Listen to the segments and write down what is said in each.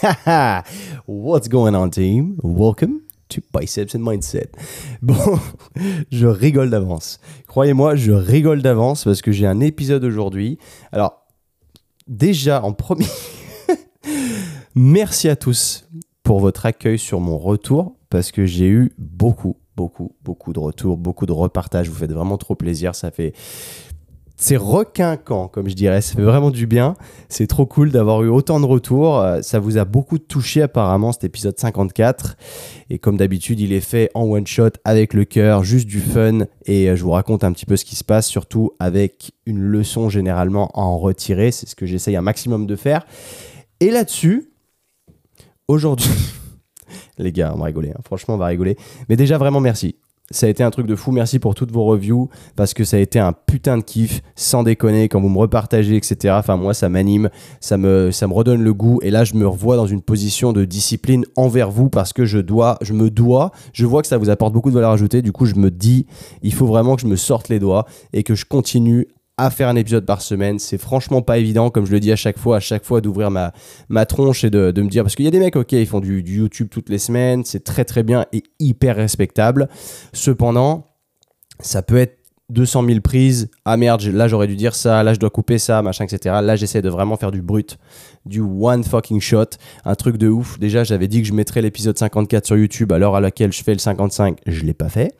What's going on, team? Welcome to Biceps and Mindset. Bon, je rigole d'avance. Croyez-moi, je rigole d'avance parce que j'ai un épisode aujourd'hui. Alors, déjà, en premier, merci à tous pour votre accueil sur mon retour parce que j'ai eu beaucoup, beaucoup, beaucoup de retours, beaucoup de repartages. Vous faites vraiment trop plaisir. Ça fait c'est requinquant, comme je dirais. Ça fait vraiment du bien. C'est trop cool d'avoir eu autant de retours. Euh, ça vous a beaucoup touché apparemment cet épisode 54. Et comme d'habitude, il est fait en one shot avec le cœur, juste du fun. Et euh, je vous raconte un petit peu ce qui se passe, surtout avec une leçon généralement à en retirer. C'est ce que j'essaye un maximum de faire. Et là-dessus, aujourd'hui, les gars, on va rigoler. Hein. Franchement, on va rigoler. Mais déjà, vraiment merci. Ça a été un truc de fou. Merci pour toutes vos reviews parce que ça a été un putain de kiff, sans déconner, quand vous me repartagez, etc. Enfin, moi, ça m'anime, ça me, redonne le goût. Et là, je me revois dans une position de discipline envers vous parce que je dois, je me dois, je vois que ça vous apporte beaucoup de valeur ajoutée. Du coup, je me dis, il faut vraiment que je me sorte les doigts et que je continue à faire un épisode par semaine. C'est franchement pas évident, comme je le dis à chaque fois, à chaque fois d'ouvrir ma, tronche et de, me dire, parce qu'il y a des mecs, ok, ils font du YouTube toutes les semaines, c'est très très bien et hyper respectable. Cependant, ça peut être 200 000 prises. Ah merde, là j'aurais dû dire ça, là je dois couper ça, machin, etc. Là j'essaie de vraiment faire du brut, du one fucking shot, un truc de ouf. Déjà j'avais dit que je mettrais l'épisode 54 sur YouTube à l'heure à laquelle je fais le 55, je l'ai pas fait.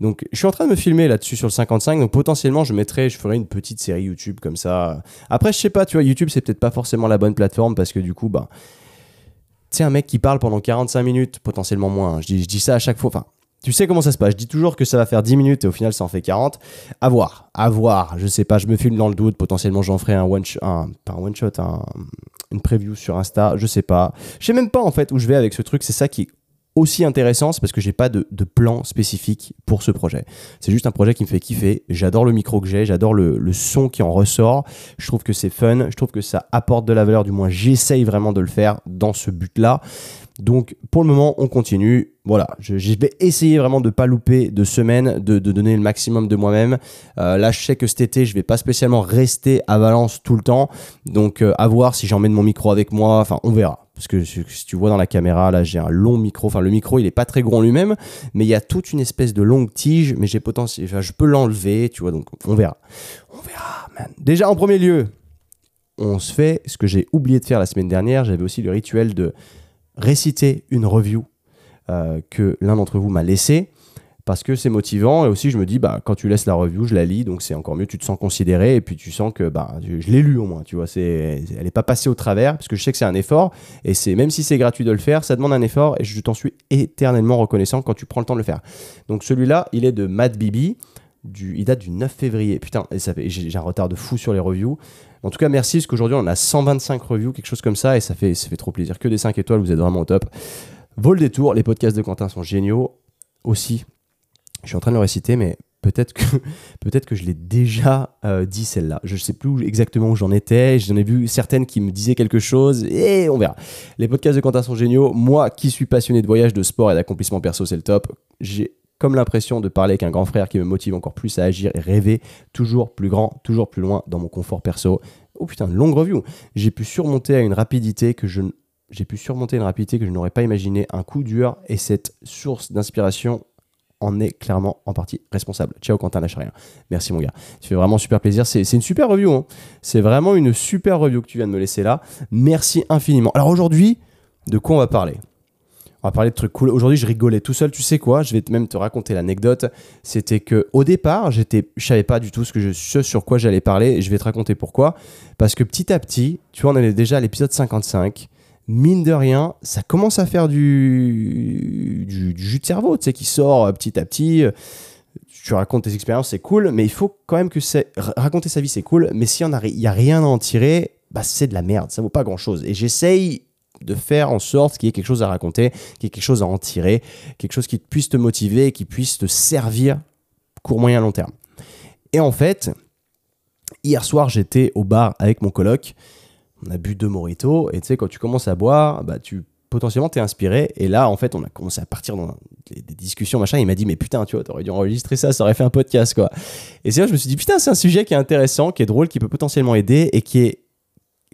Donc je suis en train de me filmer là-dessus sur le 55, donc potentiellement je mettrai, je ferai une petite série YouTube comme ça. Après je sais pas, tu vois, YouTube c'est peut-être pas forcément la bonne plateforme parce que du coup, bah. Tu sais, un mec qui parle pendant 45 minutes, potentiellement moins. Hein. Je dis, ça à chaque fois. Tu sais comment ça se passe. Je dis toujours que ça va faire 10 minutes et au final ça en fait 40. À voir, à voir. Je sais pas, je me filme dans le doute. Potentiellement j'en ferai un one shot, un, un shot, une preview sur Insta. Je sais pas. Je sais même pas en fait où je vais avec ce truc. C'est ça qui est aussi intéressant, c'est parce que j'ai pas de, plan spécifique pour ce projet. C'est juste un projet qui me fait kiffer. J'adore le micro que j'ai, j'adore le, le, son qui en ressort. Je trouve que c'est fun, je trouve que ça apporte de la valeur, du moins j'essaye vraiment de le faire dans ce but-là. Donc pour le moment, on continue. Voilà, je, vais essayer vraiment de ne pas louper de semaine, de, donner le maximum de moi-même. Euh, là, je sais que cet été, je vais pas spécialement rester à Valence tout le temps. Donc euh, à voir si j'emmène mon micro avec moi. Enfin, on verra. Parce que si tu vois dans la caméra, là, j'ai un long micro. Enfin, le micro, il est pas très en lui-même, mais il y a toute une espèce de longue tige. Mais j'ai potentiel, enfin, je peux l'enlever, tu vois. Donc on verra. On verra, man. Déjà en premier lieu, on se fait ce que j'ai oublié de faire la semaine dernière. J'avais aussi le rituel de réciter une review euh, que l'un d'entre vous m'a laissé parce que c'est motivant. Et aussi je me dis bah quand tu laisses la review je la lis donc c'est encore mieux tu te sens considéré et puis tu sens que bah je l'ai lu au moins tu vois c'est elle est pas passée au travers parce que je sais que c'est un effort et c'est même si c'est gratuit de le faire ça demande un effort et je t'en suis éternellement reconnaissant quand tu prends le temps de le faire. Donc celui-là il est de Matt Bibi du, il date du 9 février. Putain et ça j'ai un retard de fou sur les reviews en tout cas, merci, parce qu'aujourd'hui, on a 125 reviews, quelque chose comme ça, et ça fait, ça fait trop plaisir. Que des 5 étoiles, vous êtes vraiment au top. Vol des tours, les podcasts de Quentin sont géniaux aussi. Je suis en train de le réciter, mais peut-être que, je l'ai déjà euh, dit celle-là. Je ne sais plus exactement où j'en étais. J'en ai vu certaines qui me disaient quelque chose et on verra. Les podcasts de Quentin sont géniaux. Moi qui suis passionné de voyage, de sport et d'accomplissement perso, c'est le top. J'ai comme l'impression de parler avec un grand frère qui me motive encore plus à agir et rêver toujours plus grand, toujours plus loin dans mon confort perso. Oh putain, longue review. J'ai pu surmonter à une rapidité que je j'ai pu surmonter une rapidité que je n'aurais pas imaginé, un coup dur et cette source d'inspiration en est clairement en partie responsable. Ciao Quentin, lâche rien. Merci mon gars. Tu fais vraiment super plaisir. C'est une super review. Hein. C'est vraiment une super review que tu viens de me laisser là. Merci infiniment. Alors aujourd'hui, de quoi on va parler? On va parler de trucs cool. Aujourd'hui, je rigolais tout seul. Tu sais quoi? Je vais même te raconter l'anecdote. C'était que au départ, j'étais, je savais pas du tout ce que je, ce sur quoi j'allais parler. je vais te raconter pourquoi. Parce que petit à petit, tu vois, on est déjà à l'épisode 55. Mine de rien, ça commence à faire du, du, jus de cerveau, tu sais, qui sort euh, petit à petit. Tu racontes tes expériences, c'est cool, mais il faut quand même que c'est raconter sa vie, c'est cool. Mais s'il n'y a, a rien à en tirer, bah c'est de la merde, ça vaut pas grand chose. Et j'essaye de faire en sorte qu'il y ait quelque chose à raconter, qu'il y ait quelque chose à en tirer, quelque chose qui puisse te motiver, qui puisse te servir court, moyen, long terme. Et en fait, hier soir, j'étais au bar avec mon coloc. On a bu deux moritos. Et tu sais, quand tu commences à boire, bah, tu potentiellement t'es inspiré. Et là, en fait, on a commencé à partir dans des, discussions, machin. Il m'a dit, mais putain, tu vois, t'aurais dû enregistrer ça, ça aurait fait un podcast, quoi. Et c'est là, je me suis dit, putain, c'est un sujet qui est intéressant, qui est drôle, qui peut potentiellement aider et qui est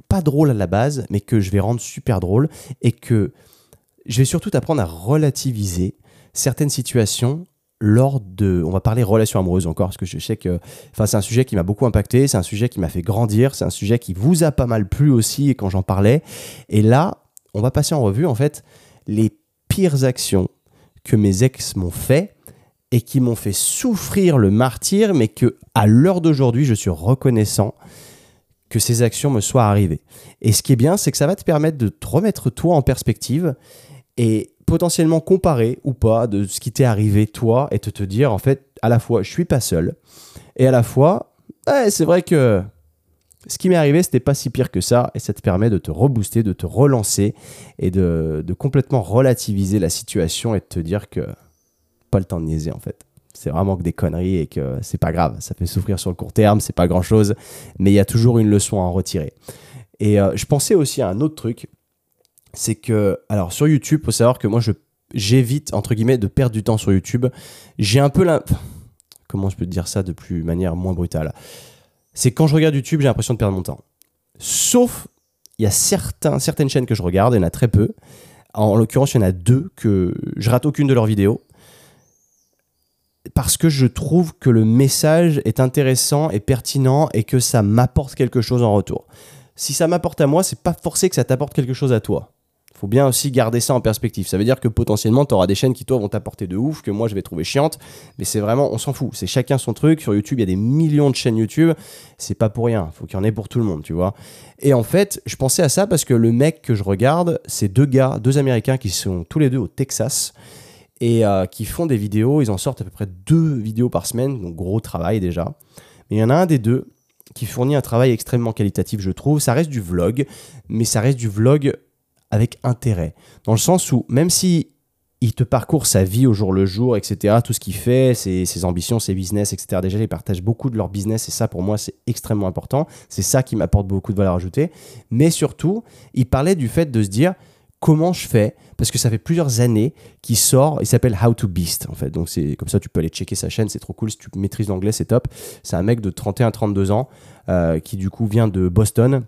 pas drôle à la base, mais que je vais rendre super drôle et que je vais surtout t'apprendre à relativiser certaines situations lors de, on va parler relations amoureuses encore, parce que je sais que, enfin, c'est un sujet qui m'a beaucoup impacté, c'est un sujet qui m'a fait grandir, c'est un sujet qui vous a pas mal plu aussi quand j'en parlais. Et là, on va passer en revue en fait les pires actions que mes ex m'ont fait et qui m'ont fait souffrir le martyr, mais que à l'heure d'aujourd'hui, je suis reconnaissant que ces actions me soient arrivées. Et ce qui est bien, c'est que ça va te permettre de te remettre toi en perspective et potentiellement comparer ou pas de ce qui t'est arrivé toi et te te dire en fait à la fois je suis pas seul et à la fois c'est vrai que ce qui m'est arrivé c'était pas si pire que ça et ça te permet de te rebooster, de te relancer et de, de complètement relativiser la situation et de te dire que pas le temps de niaiser en fait. C'est vraiment que des conneries et que c'est pas grave. Ça fait souffrir sur le court terme, c'est pas grand chose, mais il y a toujours une leçon à en retirer. Et euh, je pensais aussi à un autre truc c'est que, alors sur YouTube, faut savoir que moi, je, j'évite, entre guillemets, de perdre du temps sur YouTube. J'ai un peu la. Comment je peux te dire ça de plus manière moins brutale? C'est quand je regarde YouTube, j'ai l'impression de perdre mon temps. Sauf, il y a certains, certaines chaînes que je regarde, il y en a très peu. En l'occurrence, il y en a deux que je rate aucune de leurs vidéos. Parce que je trouve que le message est intéressant et pertinent et que ça m'apporte quelque chose en retour. Si ça m'apporte à moi, c'est pas forcé que ça t'apporte quelque chose à toi faut bien aussi garder ça en perspective. Ça veut dire que potentiellement, tu auras des chaînes qui, toi, vont t'apporter de ouf, que moi, je vais trouver chiante. Mais c'est vraiment, on s'en fout. C'est chacun son truc. Sur YouTube, il y a des millions de chaînes YouTube. C'est pas pour rien. Faut qu'il y en ait pour tout le monde, tu vois. Et en fait, je pensais à ça parce que le mec que je regarde, c'est deux gars, deux Américains qui sont tous les deux au Texas et euh, qui font des vidéos. Ils en sortent à peu près deux vidéos par semaine. Donc, gros travail déjà. Mais il y en a un des deux qui fournit un travail extrêmement qualitatif, je trouve. Ça reste du vlog, mais ça reste du vlog avec intérêt. Dans le sens où, même si il te parcourt sa vie au jour le jour, etc., tout ce qu'il fait, ses, ambitions, ses business, etc., déjà, ils partagent beaucoup de leur business et ça, pour moi, c'est extrêmement important. C'est ça qui m'apporte beaucoup de valeur ajoutée. Mais surtout, il parlait du fait de se dire comment je fais parce que ça fait plusieurs années qu'il sort il s'appelle How to Beast en fait donc c'est comme ça tu peux aller checker sa chaîne c'est trop cool si tu maîtrises l'anglais c'est top c'est un mec de 31 32 ans euh, qui du coup vient de Boston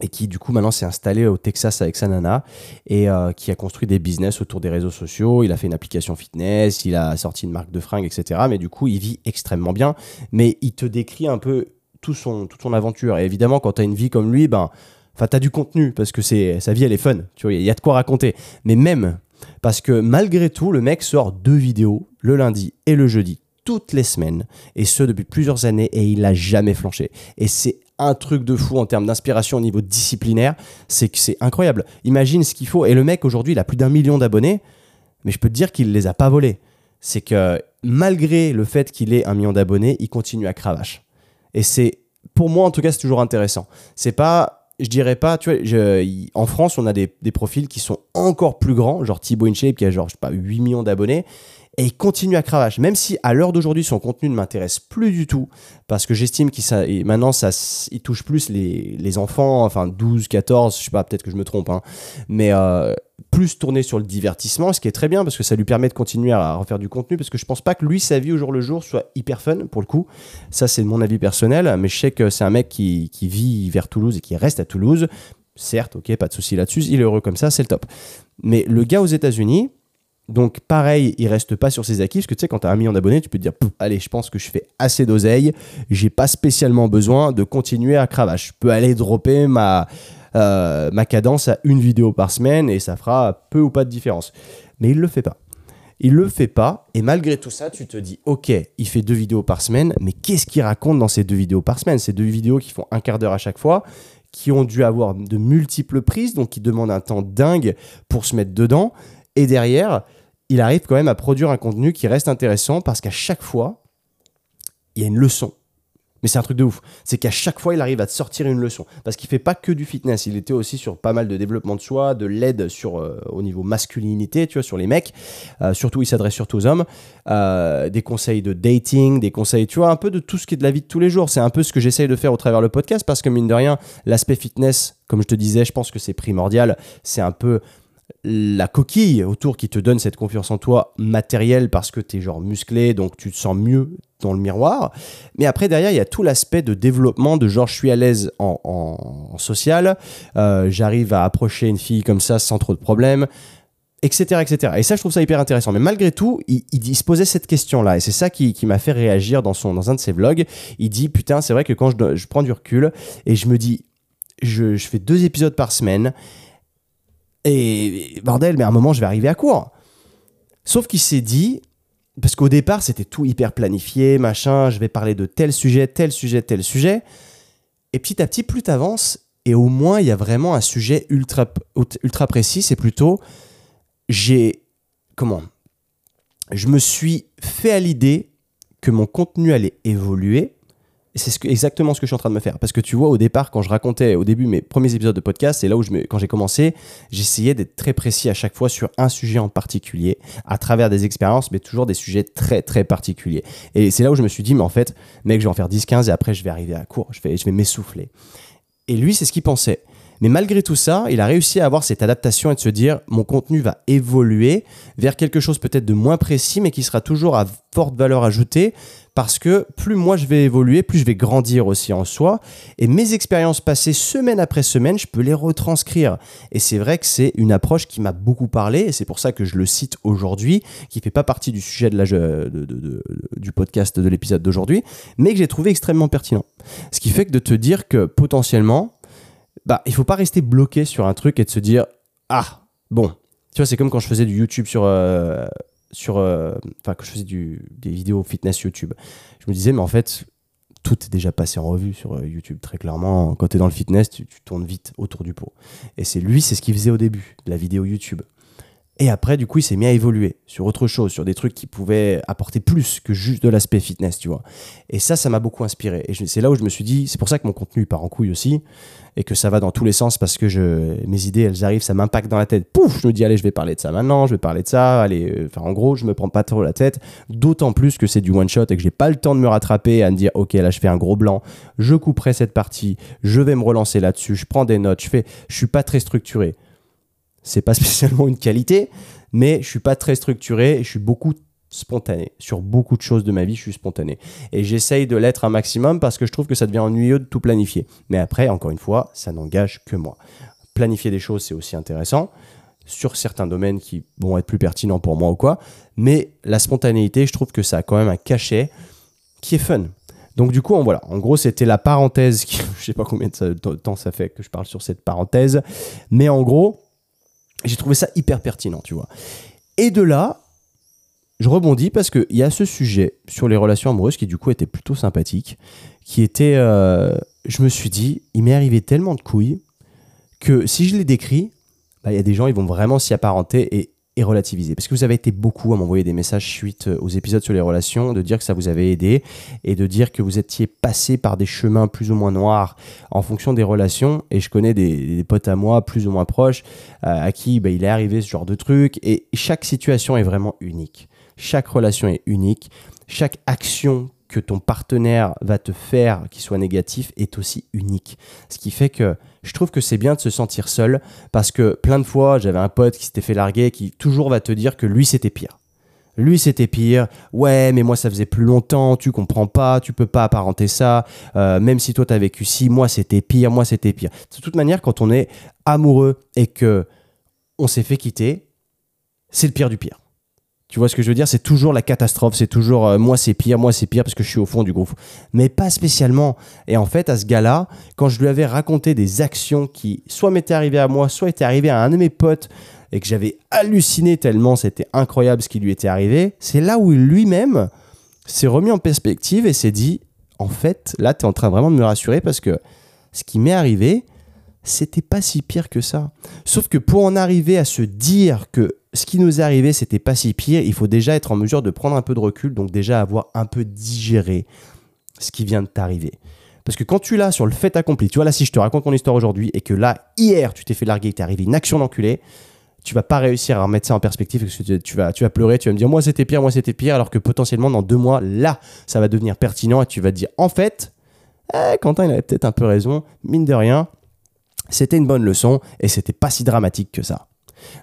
et qui du coup maintenant s'est installé au Texas avec sa nana et euh, qui a construit des business autour des réseaux sociaux. Il a fait une application fitness, il a sorti une marque de fringues, etc. Mais du coup, il vit extrêmement bien. Mais il te décrit un peu tout son, toute son aventure. Et évidemment, quand tu as une vie comme lui, ben, enfin, tu as du contenu parce que sa vie, elle est fun. Tu vois, il y a de quoi raconter. Mais même parce que malgré tout, le mec sort deux vidéos le lundi et le jeudi toutes les semaines, et ce depuis plusieurs années, et il n'a jamais flanché. Et c'est un truc de fou en termes d'inspiration au niveau disciplinaire, c'est que c'est incroyable. Imagine ce qu'il faut. Et le mec, aujourd'hui, il a plus d'un million d'abonnés, mais je peux te dire qu'il ne les a pas volés. C'est que malgré le fait qu'il ait un million d'abonnés, il continue à cravache. Et c'est, pour moi en tout cas, c'est toujours intéressant. C'est pas, je dirais pas, tu vois, en France, on a des, profils qui sont encore plus grands, genre Thibaut InShape qui a genre, je sais pas, 8 millions d'abonnés et il continue à cravache. Même si à l'heure d'aujourd'hui, son contenu ne m'intéresse plus du tout, parce que j'estime qu'il maintenant, ça, il touche plus les, les, enfants, enfin 12, 14, je sais pas, peut-être que je me trompe, hein, mais euh, plus tourné sur le divertissement, ce qui est très bien, parce que ça lui permet de continuer à refaire du contenu, parce que je pense pas que lui, sa vie au jour le jour, soit hyper fun, pour le coup. Ça, c'est mon avis personnel, mais je sais que c'est un mec qui, qui vit vers Toulouse et qui reste à Toulouse. Certes, ok, pas de souci là-dessus, il est heureux comme ça, c'est le top. Mais le gars aux États-Unis, donc pareil, il reste pas sur ses acquis, parce que tu sais, quand tu as un million d'abonnés, tu peux te dire, allez, je pense que je fais assez d'oseille, j'ai pas spécialement besoin de continuer à cravache. Je peux aller dropper ma, euh, ma cadence à une vidéo par semaine et ça fera peu ou pas de différence. Mais il le fait pas. Il le fait pas, et malgré tout ça, tu te dis, ok, il fait deux vidéos par semaine, mais qu'est-ce qu'il raconte dans ces deux vidéos par semaine? Ces deux vidéos qui font un quart d'heure à chaque fois, qui ont dû avoir de multiples prises, donc qui demandent un temps dingue pour se mettre dedans. Et derrière, il arrive quand même à produire un contenu qui reste intéressant parce qu'à chaque fois, il y a une leçon. Mais c'est un truc de ouf. C'est qu'à chaque fois, il arrive à te sortir une leçon. Parce qu'il fait pas que du fitness. Il était aussi sur pas mal de développement de soi, de l'aide sur euh, au niveau masculinité, tu vois, sur les mecs. Euh, surtout, il s'adresse surtout aux hommes. Euh, des conseils de dating, des conseils, tu vois, un peu de tout ce qui est de la vie de tous les jours. C'est un peu ce que j'essaye de faire au travers le podcast parce que mine de rien, l'aspect fitness, comme je te disais, je pense que c'est primordial. C'est un peu la coquille autour qui te donne cette confiance en toi matérielle parce que tu es genre musclé, donc tu te sens mieux dans le miroir. Mais après, derrière, il y a tout l'aspect de développement de genre, je suis à l'aise en, social, euh, j'arrive à approcher une fille comme ça sans trop de problèmes, etc., etc. Et ça, je trouve ça hyper intéressant. Mais malgré tout, il, se posait cette question-là. Et c'est ça qui, m'a fait réagir dans, son, dans un de ses vlogs. Il dit, putain, c'est vrai que quand je, prends du recul et je me dis, je fais deux épisodes par semaine, et bordel, mais à un moment, je vais arriver à court. Sauf qu'il s'est dit, parce qu'au départ, c'était tout hyper planifié, machin, je vais parler de tel sujet, tel sujet, tel sujet. Et petit à petit, plus tu avances, et au moins, il y a vraiment un sujet ultra, ultra précis, c'est plutôt, j'ai, comment Je me suis fait à l'idée que mon contenu allait évoluer, c'est exactement ce que je suis en train de me faire. Parce que tu vois, au départ, quand je racontais au début mes premiers épisodes de podcast, c'est là où quand j'ai commencé, j'essayais d'être très précis à chaque fois sur un sujet en particulier, à travers des expériences, mais toujours des sujets très très particuliers. Et c'est là où je me suis dit, mais en fait, mec, je vais en faire 10-15 et après je vais arriver à court, je vais, je vais m'essouffler. Et lui, c'est ce qu'il pensait. Mais malgré tout ça, il a réussi à avoir cette adaptation et de se dire mon contenu va évoluer vers quelque chose peut-être de moins précis, mais qui sera toujours à forte valeur ajoutée parce que plus moi je vais évoluer, plus je vais grandir aussi en soi. Et mes expériences passées semaine après semaine, je peux les retranscrire. Et c'est vrai que c'est une approche qui m'a beaucoup parlé, et c'est pour ça que je le cite aujourd'hui, qui fait pas partie du sujet de la, du podcast de l'épisode d'aujourd'hui, mais que j'ai trouvé extrêmement pertinent. Ce qui fait que de te dire que potentiellement, bah, il faut pas rester bloqué sur un truc et de se dire, ah, bon, tu vois, c'est comme quand je faisais du YouTube sur, euh, sur, euh, enfin, quand je faisais des vidéos fitness YouTube, je me disais, mais en fait, tout est déjà passé en revue sur euh, YouTube, très clairement. Quand tu es dans le fitness, tu, tournes vite autour du pot. Et c'est lui, c'est ce qu'il faisait au début, la vidéo YouTube. Et après, du coup, il s'est mis à évoluer sur autre chose, sur des trucs qui pouvaient apporter plus que juste de l'aspect fitness, tu vois. Et ça, ça m'a beaucoup inspiré. Et c'est là où je me suis dit, c'est pour ça que mon contenu part en couille aussi, et que ça va dans tous les sens parce que je, mes idées, elles arrivent, ça m'impacte dans la tête. Pouf, je me dis, allez, je vais parler de ça maintenant, je vais parler de ça. Allez, euh, enfin, en gros, je me prends pas trop la tête. D'autant plus que c'est du one shot et que j'ai pas le temps de me rattraper à me dire, ok, là, je fais un gros blanc, je couperai cette partie, je vais me relancer là-dessus, je prends des notes, je fais, je suis pas très structuré c'est pas spécialement une qualité, mais je suis pas très structuré et je suis beaucoup spontané. Sur beaucoup de choses de ma vie, je suis spontané. Et j'essaye de l'être un maximum parce que je trouve que ça devient ennuyeux de tout planifier. Mais après, encore une fois, ça n'engage que moi. Planifier des choses, c'est aussi intéressant sur certains domaines qui vont être plus pertinents pour moi ou quoi. Mais la spontanéité, je trouve que ça a quand même un cachet qui est fun. Donc du coup, voilà. En gros, c'était la parenthèse. Qui, je sais pas combien de temps ça fait que je parle sur cette parenthèse, mais en gros, j'ai trouvé ça hyper pertinent, tu vois. Et de là, je rebondis parce qu'il y a ce sujet sur les relations amoureuses qui du coup était plutôt sympathique, qui était, euh, je me suis dit, il m'est arrivé tellement de couilles que si je les décris, bah, il y a des gens, ils vont vraiment s'y apparenter et et relativiser. Parce que vous avez été beaucoup à m'envoyer des messages suite euh, aux épisodes sur les relations, de dire que ça vous avait aidé et de dire que vous étiez passé par des chemins plus ou moins noirs en fonction des relations. Et je connais des, potes à moi plus ou moins proches euh, à qui bah, il est arrivé ce genre de truc. Et chaque situation est vraiment unique. Chaque relation est unique. Chaque action que ton partenaire va te faire qui soit négatif est aussi unique. Ce qui fait que je trouve que c'est bien de se sentir seul parce que plein de fois, j'avais un pote qui s'était fait larguer qui toujours va te dire que lui c'était pire. Lui c'était pire, ouais mais moi ça faisait plus longtemps, tu comprends pas, tu peux pas apparenter ça, euh, même si toi t'as vécu si, moi c'était pire, moi c'était pire. De toute manière quand on est amoureux et que on s'est fait quitter, c'est le pire du pire. Tu vois ce que je veux dire? C'est toujours la catastrophe, c'est toujours euh, moi c'est pire, moi c'est pire parce que je suis au fond du groupe. Mais pas spécialement. Et en fait, à ce gars-là, quand je lui avais raconté des actions qui soit m'étaient arrivées à moi, soit étaient arrivées à un de mes potes et que j'avais halluciné tellement c'était incroyable ce qui lui était arrivé, c'est là où lui-même s'est remis en perspective et s'est dit en fait, là tu es en train vraiment de me rassurer parce que ce qui m'est arrivé, c'était pas si pire que ça. Sauf que pour en arriver à se dire que ce qui nous est arrivé, c'était pas si pire. Il faut déjà être en mesure de prendre un peu de recul, donc déjà avoir un peu digéré ce qui vient de t'arriver. Parce que quand tu l'as sur le fait accompli, tu vois là, si je te raconte mon histoire aujourd'hui et que là, hier, tu t'es fait larguer, t'es arrivé une action d'enculé, tu vas pas réussir à remettre ça en perspective parce que tu vas, tu pleurer, tu vas me dire moi c'était pire, moi c'était pire, alors que potentiellement dans deux mois, là, ça va devenir pertinent et tu vas te dire en fait, eh, Quentin il avait peut-être un peu raison, mine de rien, c'était une bonne leçon et c'était pas si dramatique que ça.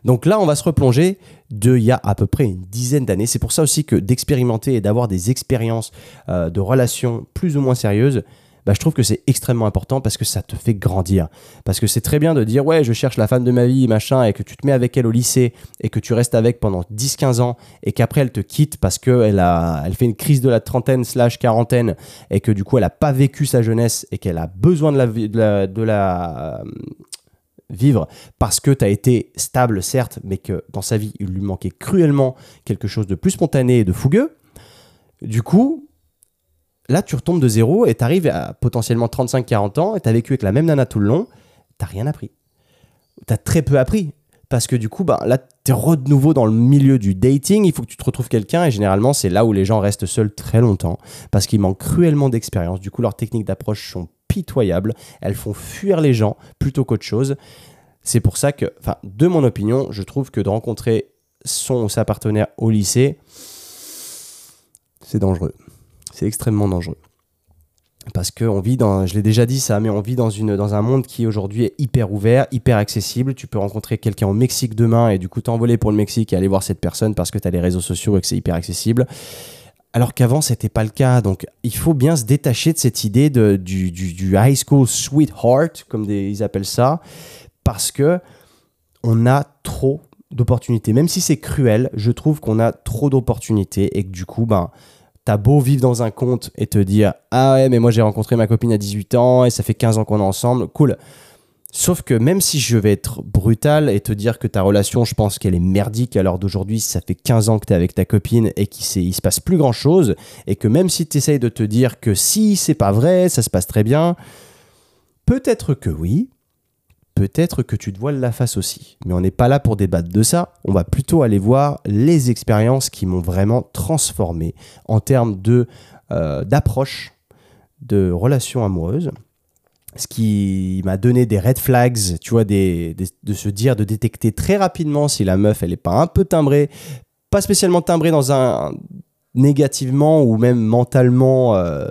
Donc là, on va se replonger de il y a à peu près une dizaine d'années. C'est pour ça aussi que d'expérimenter et d'avoir des expériences euh, de relations plus ou moins sérieuses, bah, je trouve que c'est extrêmement important parce que ça te fait grandir. Parce que c'est très bien de dire ouais, je cherche la femme de ma vie, machin, et que tu te mets avec elle au lycée et que tu restes avec pendant 10-15 ans et qu'après elle te quitte parce qu'elle a, elle fait une crise de la trentaine slash quarantaine et que du coup elle n'a pas vécu sa jeunesse et qu'elle a besoin de la, de la, de la euh, vivre parce que tu as été stable, certes, mais que dans sa vie, il lui manquait cruellement quelque chose de plus spontané et de fougueux. Du coup, là, tu retombes de zéro et tu arrives à potentiellement 35-40 ans et tu as vécu avec la même nana tout le long, tu rien appris. Tu as très peu appris. Parce que du coup, bah, là, tu es de nouveau dans le milieu du dating, il faut que tu te retrouves quelqu'un et généralement, c'est là où les gens restent seuls très longtemps parce qu'ils manquent cruellement d'expérience. Du coup, leurs techniques d'approche sont pitoyables, elles font fuir les gens plutôt qu'autre chose. C'est pour ça que, enfin, de mon opinion, je trouve que de rencontrer son ou sa partenaire au lycée, c'est dangereux. C'est extrêmement dangereux. Parce qu'on vit dans, je l'ai déjà dit ça, mais on vit dans, une, dans un monde qui aujourd'hui est hyper ouvert, hyper accessible. Tu peux rencontrer quelqu'un au Mexique demain et du coup t'envoler pour le Mexique et aller voir cette personne parce que tu as les réseaux sociaux et que c'est hyper accessible. Alors qu'avant, c'était pas le cas. Donc, il faut bien se détacher de cette idée de, du, du, high school sweetheart, comme ils appellent ça, parce que on a trop d'opportunités. Même si c'est cruel, je trouve qu'on a trop d'opportunités et que du coup, ben, T'as beau vivre dans un conte et te dire Ah ouais, mais moi j'ai rencontré ma copine à 18 ans et ça fait 15 ans qu'on est ensemble, cool. Sauf que même si je vais être brutal et te dire que ta relation, je pense qu'elle est merdique à l'heure d'aujourd'hui, ça fait 15 ans que tu es avec ta copine et qu'il se passe plus grand chose, et que même si tu essayes de te dire que si c'est pas vrai, ça se passe très bien, peut-être que oui, peut-être que tu te voiles la face aussi. Mais on n'est pas là pour débattre de ça, on va plutôt aller voir les expériences qui m'ont vraiment transformé en termes de, euh, d'approche de relations amoureuses. Ce qui m'a donné des red flags, tu vois, de se dire, de détecter très rapidement si la meuf, elle n'est pas un peu timbrée, pas spécialement timbrée dans un négativement ou même mentalement euh,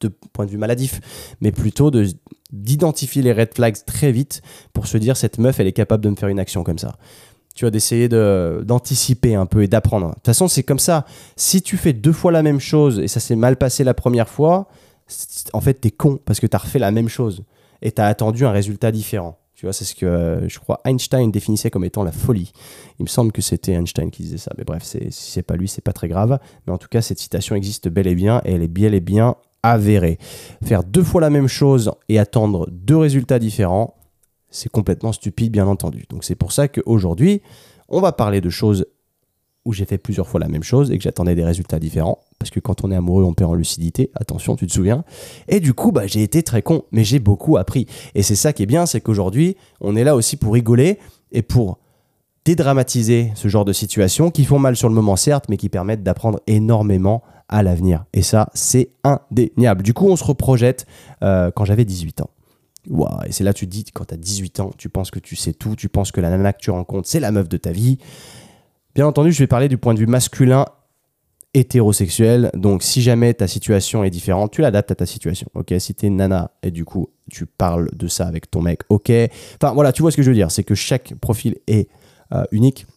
de point de vue maladif, mais plutôt de d'identifier les red flags très vite pour se dire cette meuf elle est capable de me faire une action comme ça tu vas d'essayer d'anticiper un peu et d'apprendre. De toute façon, c'est comme ça. Si tu fais deux fois la même chose et ça s'est mal passé la première fois, en fait, t'es con parce que t'as refait la même chose et t'as attendu un résultat différent. Tu vois, c'est ce que euh, je crois Einstein définissait comme étant la folie. Il me semble que c'était Einstein qui disait ça. Mais bref, si c'est pas lui, c'est pas très grave. Mais en tout cas, cette citation existe bel et bien et elle est bel et bien avérée. Faire deux fois la même chose et attendre deux résultats différents, c'est complètement stupide, bien entendu. Donc c'est pour ça qu'aujourd'hui, on va parler de choses où j'ai fait plusieurs fois la même chose et que j'attendais des résultats différents. Parce que quand on est amoureux, on perd en lucidité. Attention, tu te souviens. Et du coup, bah, j'ai été très con, mais j'ai beaucoup appris. Et c'est ça qui est bien, c'est qu'aujourd'hui, on est là aussi pour rigoler et pour dédramatiser ce genre de situations qui font mal sur le moment, certes, mais qui permettent d'apprendre énormément à l'avenir. Et ça, c'est indéniable. Du coup, on se reprojette euh, quand j'avais 18 ans. Et c'est là tu te dis, quand tu as 18 ans, tu penses que tu sais tout, tu penses que la nana que tu rencontres, c'est la meuf de ta vie. Bien entendu, je vais parler du point de vue masculin hétérosexuel. Donc, si jamais ta situation est différente, tu l'adaptes à ta situation. Ok, si t'es nana et du coup tu parles de ça avec ton mec, ok? Enfin voilà, tu vois ce que je veux dire, c'est que chaque profil est euh, unique.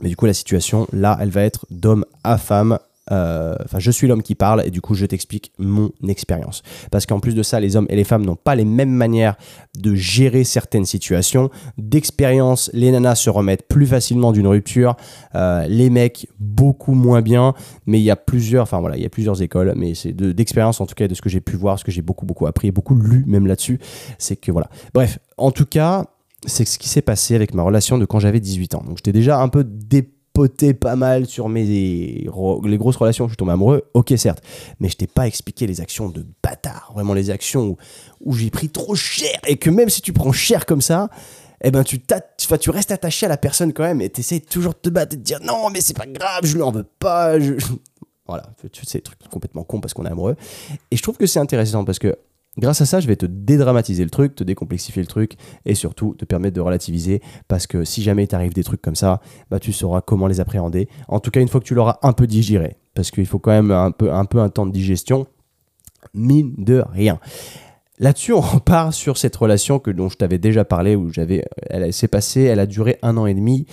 Mais du coup, la situation là, elle va être d'homme à femme enfin, je suis l'homme qui parle et du coup, je t'explique mon expérience. Parce qu'en plus de ça, les hommes et les femmes n'ont pas les mêmes manières de gérer certaines situations. D'expérience, les nanas se remettent plus facilement d'une rupture, euh, les mecs beaucoup moins bien. Mais il y a plusieurs, enfin voilà, il y a plusieurs écoles, mais c'est d'expérience en tout cas de ce que j'ai pu voir, ce que j'ai beaucoup beaucoup appris beaucoup lu même là-dessus. C'est que voilà. Bref, en tout cas, c'est ce qui s'est passé avec ma relation de quand j'avais 18 ans. Donc j'étais déjà un peu dé pas mal sur mes les grosses relations, je suis tombé amoureux, ok certes, mais je t'ai pas expliqué les actions de bâtard, vraiment les actions où, où j'ai pris trop cher et que même si tu prends cher comme ça, eh ben tu, tu restes attaché à la personne quand même et tu essaies toujours de te battre et de dire non mais c'est pas grave, je lui en veux pas, voilà, sais, des trucs complètement cons parce qu'on est amoureux. Et je trouve que c'est intéressant parce que Grâce à ça, je vais te dédramatiser le truc, te décomplexifier le truc et surtout te permettre de relativiser parce que si jamais t'arrive des trucs comme ça, bah, tu sauras comment les appréhender. En tout cas, une fois que tu l'auras un peu digéré, parce qu'il faut quand même un peu, un temps de digestion, mine de rien. là-dessus, on repart sur cette relation que, dont je t'avais déjà parlé, où j'avais, elle s'est passée, elle a duré un an et demi,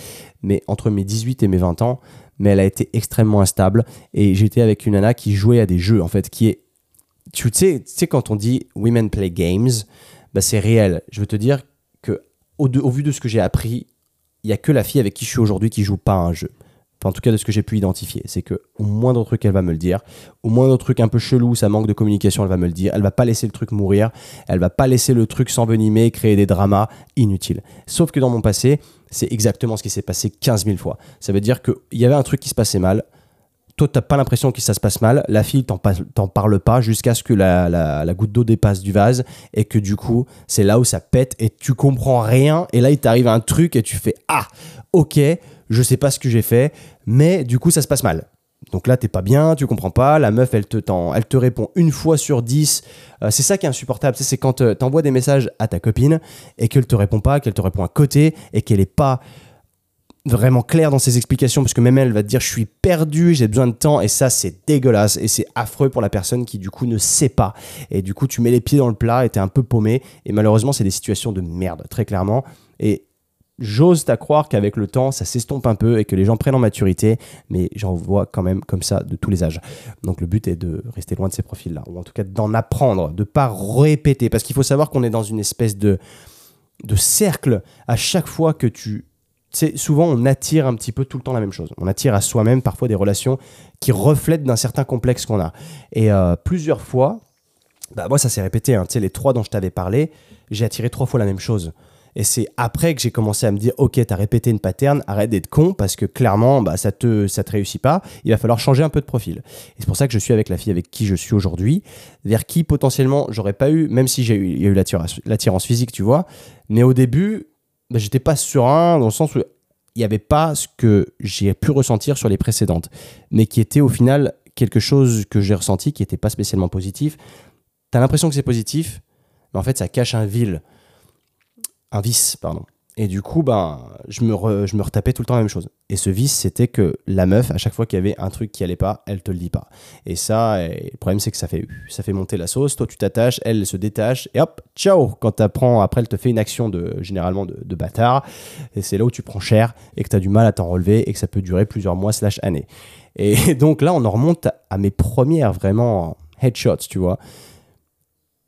mais entre mes 18 et mes 20 ans, mais elle a été extrêmement instable. Et j'étais avec une nana qui jouait à des jeux, en fait, qui est. Tu sais, quand on dit women play games, bah c'est réel. Je veux te dire que, au, au vu de ce que j'ai appris, il y a que la fille avec qui je suis aujourd'hui qui joue pas à un jeu en tout cas de ce que j'ai pu identifier, c'est que au moindre truc elle va me le dire, au moindre truc un peu chelou, ça manque de communication, elle va me le dire, elle va pas laisser le truc mourir, elle va pas laisser le truc s'envenimer, créer des dramas inutiles. Sauf que dans mon passé, c'est exactement ce qui s'est passé 15 000 fois. Ça veut dire qu'il y avait un truc qui se passait mal, toi, t'as pas l'impression que ça se passe mal. La fille t'en, parle pas jusqu'à ce que la, goutte d'eau dépasse du vase et que du coup, c'est là où ça pète et tu comprends rien. Et là, il t'arrive un truc et tu fais Ah, ok, je sais pas ce que j'ai fait, mais du coup, ça se passe mal. Donc là, t'es pas bien, tu comprends pas. La meuf, elle te, répond une fois sur dix. Euh, c'est ça qui est insupportable. C'est quand euh, t'envoies des messages à ta copine et qu'elle te répond pas, qu'elle te répond à côté et qu'elle est pas vraiment claire dans ses explications parce que même elle va te dire je suis perdu, j'ai besoin de temps et ça c'est dégueulasse et c'est affreux pour la personne qui du coup ne sait pas et du coup tu mets les pieds dans le plat et t'es un peu paumé et malheureusement c'est des situations de merde très clairement et j'ose à croire qu'avec le temps, ça s'estompe un peu et que les gens prennent en maturité, mais j'en vois quand même comme ça de tous les âges. Donc le but est de rester loin de ces profils-là, ou en tout cas d'en apprendre, de pas répéter, parce qu'il faut savoir qu'on est dans une espèce de, de cercle à chaque fois que tu... sais, souvent on attire un petit peu tout le temps la même chose. On attire à soi-même parfois des relations qui reflètent d'un certain complexe qu'on a. Et euh, plusieurs fois, bah moi ça s'est répété, hein. tu sais, les trois dont je t'avais parlé, j'ai attiré trois fois la même chose. Et c'est après que j'ai commencé à me dire, ok, t'as répété une pattern, arrête d'être con parce que clairement, bah, ça te, ça te réussit pas. Il va falloir changer un peu de profil. Et c'est pour ça que je suis avec la fille avec qui je suis aujourd'hui, vers qui potentiellement j'aurais pas eu, même si j'ai eu, il y a eu l'attirance physique, tu vois. Mais au début, bah, j'étais pas serein dans le sens où il n'y avait pas ce que j'ai pu ressentir sur les précédentes, mais qui était au final quelque chose que j'ai ressenti qui n'était pas spécialement positif. Tu as l'impression que c'est positif, mais en fait, ça cache un vide un vice, pardon. Et du coup, ben, je, me je me retapais tout le temps la même chose. Et ce vice, c'était que la meuf, à chaque fois qu'il y avait un truc qui allait pas, elle te le dit pas. Et ça, le problème, c'est que ça fait, ça fait monter la sauce. Toi, tu t'attaches, elle se détache, et hop, ciao Quand tu apprends, après, elle te fait une action de, généralement de, de bâtard. Et c'est là où tu prends cher et que tu as du mal à t'en relever et que ça peut durer plusieurs mois slash années. Et donc là, on en remonte à mes premières vraiment headshots, tu vois.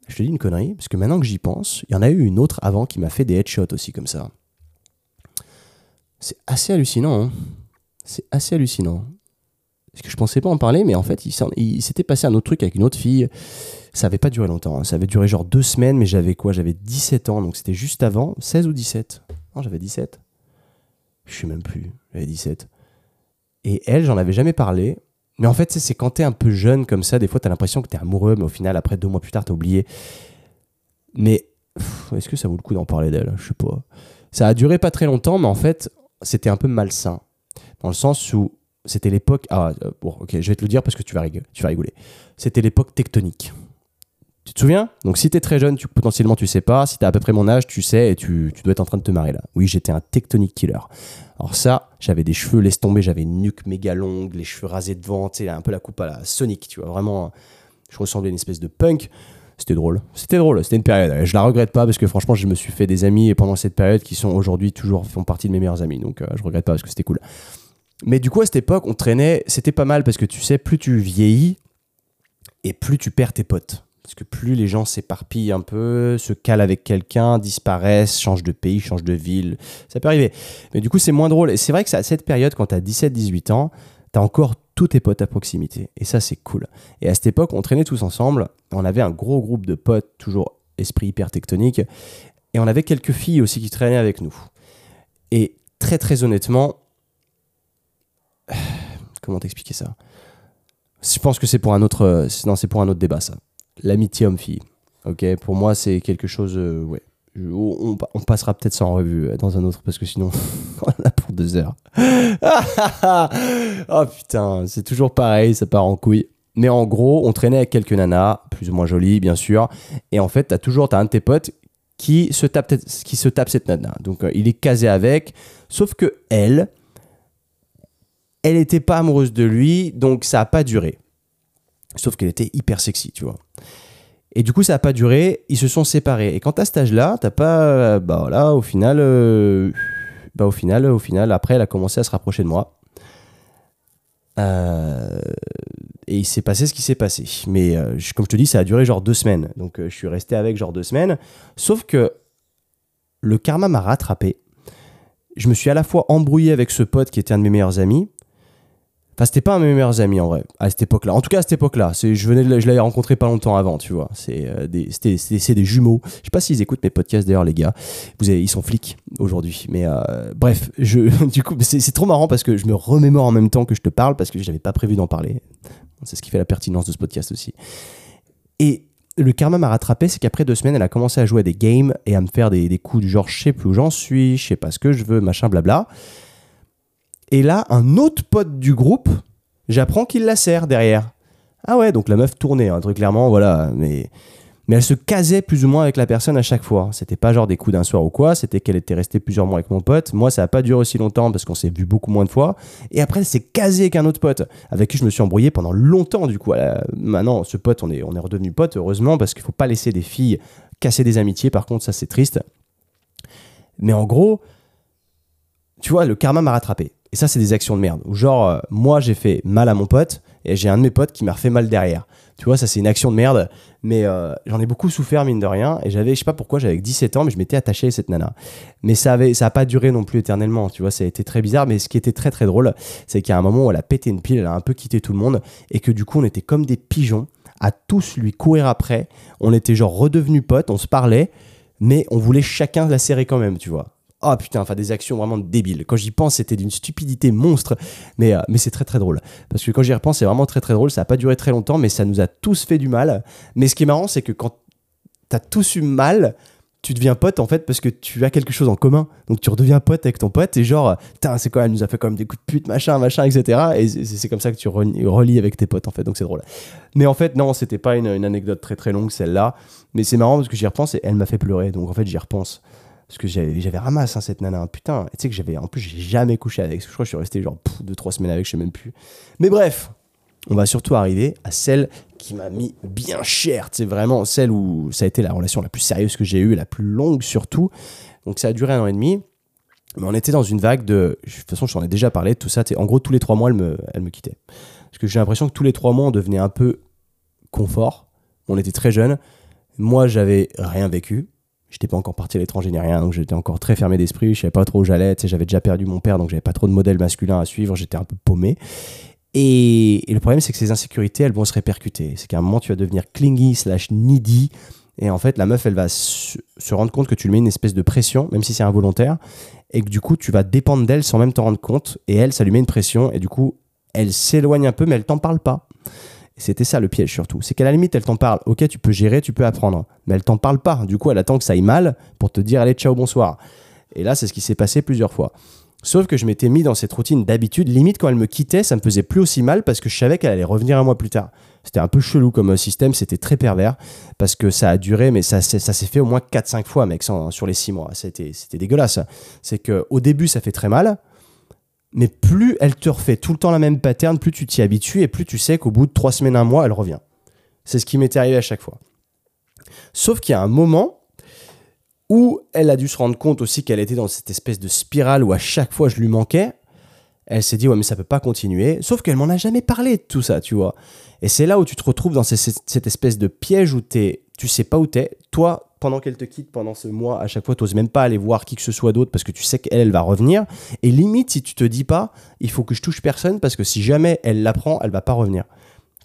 Je te dis une connerie, parce que maintenant que j'y pense, il y en a eu une autre avant qui m'a fait des headshots aussi comme ça. C'est assez hallucinant. Hein. c'est assez hallucinant. Parce que je pensais pas en parler, mais en fait, il, s'était passé un autre truc avec une autre fille. Ça avait pas duré longtemps. Hein. Ça avait duré genre deux semaines, mais j'avais quoi? J'avais 17 ans, donc c'était juste avant. 16 ou 17 Non, j'avais 17. Je sais même plus. J'avais 17. Et elle, j'en avais jamais parlé. Mais en fait, c'est quand t'es un peu jeune comme ça, des fois, t'as l'impression que t'es amoureux, mais au final, après deux mois plus tard, t'as oublié. Mais est-ce que ça vaut le coup d'en parler d'elle? Je sais pas. Ça a duré pas très longtemps, mais en fait, c'était un peu malsain. Dans le sens où c'était l'époque. Ah, euh, bon, ok, je vais te le dire parce que tu vas rigoler. Tu vas rigoler. C'était l'époque tectonique. Tu te souviens? Donc si t'es très jeune, tu, potentiellement tu sais pas. Si t'as à peu près mon âge, tu sais et tu, tu dois être en train de te marrer là. Oui, j'étais un tectonique killer. Alors ça, j'avais des cheveux laisse tomber, j'avais une nuque méga longue, les cheveux rasés devant, tu sais, un peu la coupe à la Sonic, tu vois, vraiment, je ressemblais à une espèce de punk. C'était drôle, c'était drôle, c'était une période. Je la regrette pas parce que franchement, je me suis fait des amis pendant cette période qui sont aujourd'hui toujours font partie de mes meilleurs amis, donc euh, je regrette pas parce que c'était cool. Mais du coup, à cette époque, on traînait, c'était pas mal parce que tu sais, plus tu vieillis et plus tu perds tes potes. Parce que plus les gens s'éparpillent un peu, se calent avec quelqu'un, disparaissent, changent de pays, changent de ville, ça peut arriver. Mais du coup, c'est moins drôle. Et c'est vrai que à cette période, quand tu as 17-18 ans, tu as encore tous tes potes à proximité. Et ça, c'est cool. Et à cette époque, on traînait tous ensemble. On avait un gros groupe de potes, toujours esprit hyper tectonique. Et on avait quelques filles aussi qui traînaient avec nous. Et très, très honnêtement, comment t'expliquer ça? Je pense que c'est pour un autre, non, c'est pour un autre débat ça l'amitié homme-fille. Ok, pour moi, c'est quelque chose. Euh, ouais. On, passera peut-être ça en revue euh, dans un autre parce que sinon, on en a pour deux heures. oh putain, c'est toujours pareil, ça part en couille. Mais en gros, on traînait avec quelques nanas, plus ou moins jolies, bien sûr. Et en fait, t'as toujours as un de tes potes qui se tape, qui se tape cette nana. Donc, euh, il est casé avec. Sauf que elle, elle n'était pas amoureuse de lui, donc ça n'a pas duré. Sauf qu'elle était hyper sexy, tu vois. Et du coup, ça n'a pas duré, ils se sont séparés. Et quand à cet âge-là, t'as pas. Bah voilà, au final. euh, bah au final, au final, après, elle a commencé à se rapprocher de moi. Euh, et il s'est passé ce qui s'est passé. Mais euh, comme je te dis, ça a duré genre deux semaines. Donc euh, je suis resté avec genre deux semaines. Sauf que le karma m'a rattrapé. Je me suis à la fois embrouillé avec ce pote qui était un de mes meilleurs amis. Enfin, c'était pas un de mes meilleurs amis en vrai, à cette époque-là. En tout cas, à cette époque-là. Je, venais je l'avais rencontré pas longtemps avant, tu vois. C'est euh, des, des jumeaux. Je sais pas s'ils écoutent mes podcasts d'ailleurs, les gars. Ils sont flics aujourd'hui. Mais euh, bref, du coup, c'est c'est trop marrant parce que je me remémore en même temps que je te parle parce que je n'avais pas prévu d'en parler. C'est ce qui fait la pertinence de ce podcast aussi. Et le karma m'a rattrapé, c'est qu'après deux semaines, elle a commencé à jouer à des games et à me faire des, des coups du genre je sais plus où j'en suis, je sais pas ce que je veux, machin, blabla. Et là, un autre pote du groupe, j'apprends qu'il la sert derrière. Ah ouais, donc la meuf tournait, hein, très clairement, voilà. Mais, mais elle se casait plus ou moins avec la personne à chaque fois. C'était pas genre des coups d'un soir ou quoi, c'était qu'elle était restée plusieurs mois avec mon pote. Moi, ça a pas duré aussi longtemps parce qu'on s'est vu beaucoup moins de fois. Et après, elle s'est casée avec un autre pote avec qui je me suis embrouillé pendant longtemps, du coup. Maintenant, ce pote, on est, on est redevenu pote, heureusement, parce qu'il faut pas laisser des filles casser des amitiés. Par contre, ça, c'est triste. Mais en gros, tu vois, le karma m'a rattrapé. Et ça, c'est des actions de merde. Où genre, euh, moi, j'ai fait mal à mon pote et j'ai un de mes potes qui m'a refait mal derrière. Tu vois, ça, c'est une action de merde. Mais euh, j'en ai beaucoup souffert, mine de rien. Et j'avais, je sais pas pourquoi, j'avais 17 ans, mais je m'étais attaché à cette nana. Mais ça avait, ça a pas duré non plus éternellement. Tu vois, ça a été très bizarre. Mais ce qui était très, très drôle, c'est qu'à un moment où elle a pété une pile, elle a un peu quitté tout le monde. Et que du coup, on était comme des pigeons à tous lui courir après. On était genre redevenus potes, on se parlait. Mais on voulait chacun la serrer quand même, tu vois. Oh putain, enfin des actions vraiment débiles. Quand j'y pense, c'était d'une stupidité monstre, mais, euh, mais c'est très très drôle. Parce que quand j'y repense, c'est vraiment très très drôle. Ça n'a pas duré très longtemps, mais ça nous a tous fait du mal. Mais ce qui est marrant, c'est que quand t'as tous eu mal, tu deviens pote en fait parce que tu as quelque chose en commun. Donc tu redeviens pote avec ton pote et genre, putain, c'est quoi, elle nous a fait quand même des coups de pute, machin, machin, etc. Et c'est comme ça que tu relis avec tes potes en fait. Donc c'est drôle. Mais en fait, non, c'était pas une, une anecdote très très longue celle-là. Mais c'est marrant parce que j'y repense et elle m'a fait pleurer. Donc en fait, j'y repense. Parce que j'avais ramasse hein, cette nana. Putain, tu sais que j'avais. En plus, j'ai jamais couché avec. Je crois que je suis resté genre 2-3 semaines avec, je sais même plus. Mais bref, on va surtout arriver à celle qui m'a mis bien cher. C'est vraiment celle où ça a été la relation la plus sérieuse que j'ai eue, la plus longue surtout. Donc ça a duré un an et demi. Mais on était dans une vague de. De toute façon, je t'en ai déjà parlé tout ça. En gros, tous les trois mois, elle me, elle me quittait. Parce que j'ai l'impression que tous les trois mois, on devenait un peu confort. On était très jeunes. Moi, j'avais rien vécu. J'étais pas encore parti à l'étranger ni rien, donc j'étais encore très fermé d'esprit. Je savais pas trop où j'allais. J'avais déjà perdu mon père, donc j'avais pas trop de modèles masculins à suivre. J'étais un peu paumé. Et, et le problème, c'est que ces insécurités, elles vont se répercuter. C'est qu'à un moment, tu vas devenir clingy slash needy. Et en fait, la meuf, elle va se se rendre compte que tu lui mets une espèce de pression, même si c'est involontaire, et que du coup, tu vas dépendre d'elle sans même t'en rendre compte. Et elle, ça lui met une pression, et du coup, elle s'éloigne un peu, mais elle t'en parle pas. C'était ça le piège surtout. C'est qu'à la limite, elle t'en parle. Ok, tu peux gérer, tu peux apprendre. Mais elle t'en parle pas. Du coup, elle attend que ça aille mal pour te dire allez, ciao, bonsoir. Et là, c'est ce qui s'est passé plusieurs fois. Sauf que je m'étais mis dans cette routine d'habitude. Limite, quand elle me quittait, ça me faisait plus aussi mal parce que je savais qu'elle allait revenir un mois plus tard. C'était un peu chelou comme euh, système, c'était très pervers parce que ça a duré, mais ça, ça s'est fait au moins 4-5 fois, mec, sans- sur les 6 mois. C'était dégueulasse. C'est qu'au début, ça fait très mal. Mais plus elle te refait tout le temps la même pattern, plus tu t'y habitues et plus tu sais qu'au bout de 3 semaines, un mois, elle revient. C'est ce qui m'était arrivé à chaque fois. Sauf qu'il y a un moment où elle a dû se rendre compte aussi qu'elle était dans cette espèce de spirale où à chaque fois je lui manquais. Elle s'est dit, ouais, mais ça peut pas continuer. Sauf qu'elle m'en a jamais parlé de tout ça, tu vois. Et c'est là où tu te retrouves dans cette espèce de piège où t'es, tu sais pas où t'es. Toi, pendant qu'elle te quitte, pendant ce mois, à chaque fois, t'oses même pas aller voir qui que ce soit d'autre parce que tu sais qu'elle, elle va revenir. Et limite, si tu te dis pas, il faut que je touche personne parce que si jamais elle l'apprend, elle va pas revenir.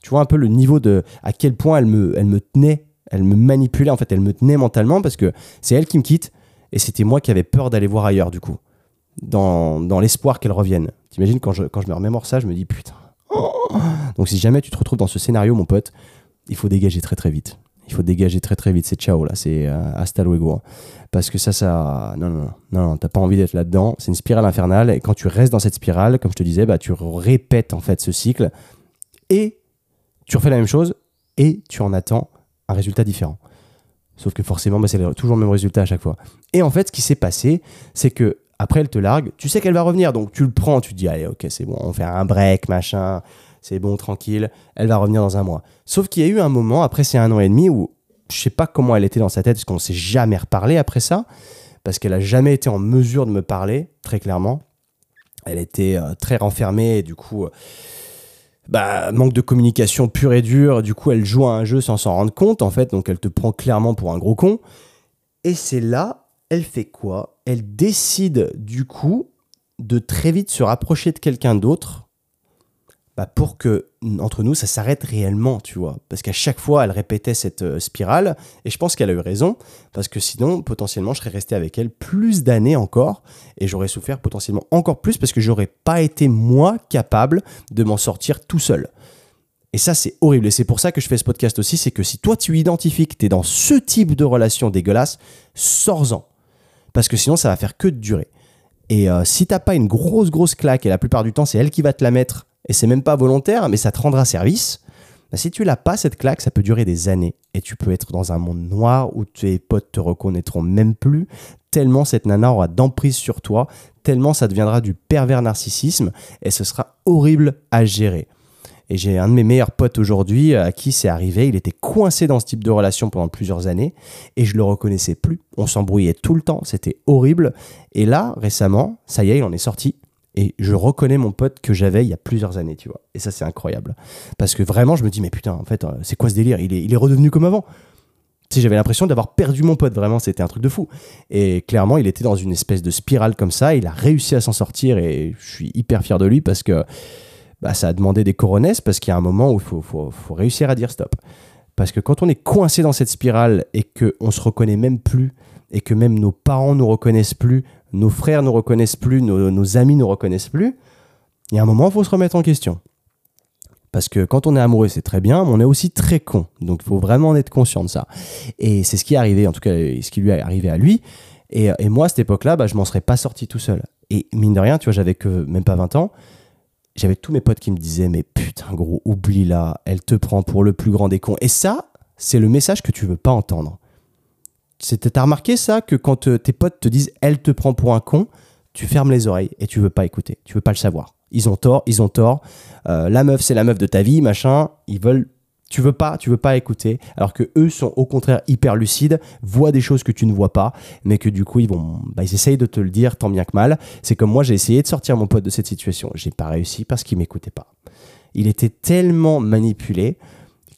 Tu vois un peu le niveau de à quel point elle me, elle me tenait, elle me manipulait, en fait, elle me tenait mentalement parce que c'est elle qui me quitte et c'était moi qui avais peur d'aller voir ailleurs, du coup, dans, dans l'espoir qu'elle revienne. T'imagines, quand je, quand je me remémore ça, je me dis putain. Donc si jamais tu te retrouves dans ce scénario, mon pote, il faut dégager très très vite. Il faut dégager très très vite. C'est ciao là, c'est euh, hasta luego. hein. Parce que ça, ça. Non, non, non, non, t'as pas envie d'être là-dedans. C'est une spirale infernale. Et quand tu restes dans cette spirale, comme je te disais, bah, tu répètes en fait ce cycle. Et tu refais la même chose et tu en attends un résultat différent. Sauf que forcément, bah, c'est toujours le même résultat à chaque fois. Et en fait, ce qui s'est passé, c'est que après, elle te largue. Tu sais qu'elle va revenir, donc tu le prends. Tu te dis, allez, ok, c'est bon, on fait un break, machin. C'est bon, tranquille. Elle va revenir dans un mois. Sauf qu'il y a eu un moment, après ces un an et demi, où je sais pas comment elle était dans sa tête, parce qu'on s'est jamais reparlé après ça, parce qu'elle a jamais été en mesure de me parler, très clairement. Elle était euh, très renfermée, du coup, euh, bah, manque de communication pure et dure. Du coup, elle joue à un jeu sans s'en rendre compte, en fait, donc elle te prend clairement pour un gros con. Et c'est là, elle fait quoi? Elle décide, du coup, de très vite se rapprocher de quelqu'un d'autre bah, pour que entre nous ça s'arrête réellement, tu vois. Parce qu'à chaque fois elle répétait cette euh, spirale et je pense qu'elle a eu raison parce que sinon potentiellement je serais resté avec elle plus d'années encore et j'aurais souffert potentiellement encore plus parce que j'aurais pas été moi capable de m'en sortir tout seul. Et ça, c'est horrible. Et c'est pour ça que je fais ce podcast aussi. C'est que si toi, tu identifies que tu es dans ce type de relation dégueulasse, sors-en. Parce que sinon, ça va faire que de durer. Et euh, si t'as pas une grosse, grosse claque, et la plupart du temps, c'est elle qui va te la mettre et c'est même pas volontaire, mais ça te rendra service. Bah, si tu l'as pas, cette claque, ça peut durer des années et tu peux être dans un monde noir où tes potes te reconnaîtront même plus, tellement cette nana aura d'emprise sur toi, tellement ça deviendra du pervers narcissisme et ce sera horrible à gérer. Et j'ai un de mes meilleurs potes aujourd'hui à qui c'est arrivé. Il était coincé dans ce type de relation pendant plusieurs années et je le reconnaissais plus. On s'embrouillait tout le temps. C'était horrible. Et là, récemment, ça y est, il en est sorti. Et je reconnais mon pote que j'avais il y a plusieurs années, tu vois. Et ça, c'est incroyable. Parce que vraiment, je me dis, mais putain, en fait, euh, c'est quoi ce délire? Il est, il est redevenu comme avant. Tu sais, j'avais l'impression d'avoir perdu mon pote, vraiment, c'était un truc de fou. Et clairement, il était dans une espèce de spirale comme ça. Il a réussi à s'en sortir et je suis hyper fier de lui parce que bah, ça a demandé des coronesses parce qu'il y a un moment où il faut, faut, faut, réussir à dire stop. Parce que quand on est coincé dans cette spirale et qu'on se reconnaît même plus et que même nos parents nous reconnaissent plus, nos frères nous reconnaissent plus, nos, amis nous reconnaissent plus, il y a un moment, il faut se remettre en question. Parce que quand on est amoureux, c'est très bien, mais on est aussi très con. Donc il faut vraiment en être conscient de ça. Et c'est ce qui est arrivé, en tout cas, ce qui lui est arrivé à lui. Et, moi, à cette époque-là, bah, je m'en serais pas sorti tout seul. Et mine de rien, tu vois, j'avais même pas 20 ans. J'avais tous mes potes qui me disaient, mais putain, gros, oublie-la, elle te prend pour le plus grand des cons. Et ça, c'est le message que tu veux pas entendre. T'as remarqué ça que quand euh, tes potes te disent elle te prend pour un con, tu fermes les oreilles et tu veux pas écouter, tu veux pas le savoir. Ils ont tort, ils ont tort. Euh, la meuf c'est la meuf de ta vie, machin. Ils veulent, tu veux pas, tu veux pas écouter. Alors que eux sont au contraire hyper lucides, voient des choses que tu ne vois pas, mais que du coup ils vont, bah, ils essayent de te le dire tant bien que mal. C'est comme moi j'ai essayé de sortir mon pote de cette situation, j'ai pas réussi parce qu'il m'écoutait pas. Il était tellement manipulé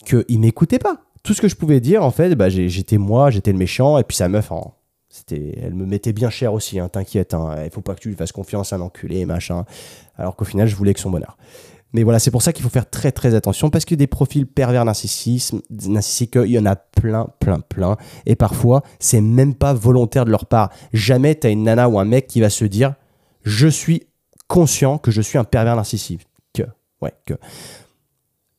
qu'il m'écoutait pas tout ce que je pouvais dire, en fait, bah, j'étais moi, j'étais le méchant, et puis sa meuf, c'était, elle me mettait bien cher aussi, hein, t'inquiète, hein, il faut pas que tu lui fasses confiance, un enculé, machin. Alors qu'au final, je voulais que son bonheur. Mais voilà, c'est pour ça qu'il faut faire très très attention parce que des profils pervers narcissiques, il y en a plein, plein, plein. Et parfois, c'est même pas volontaire de leur part. Jamais t'as une nana ou un mec qui va se dire Je suis conscient que je suis un pervers narcissique. Que, ouais, que.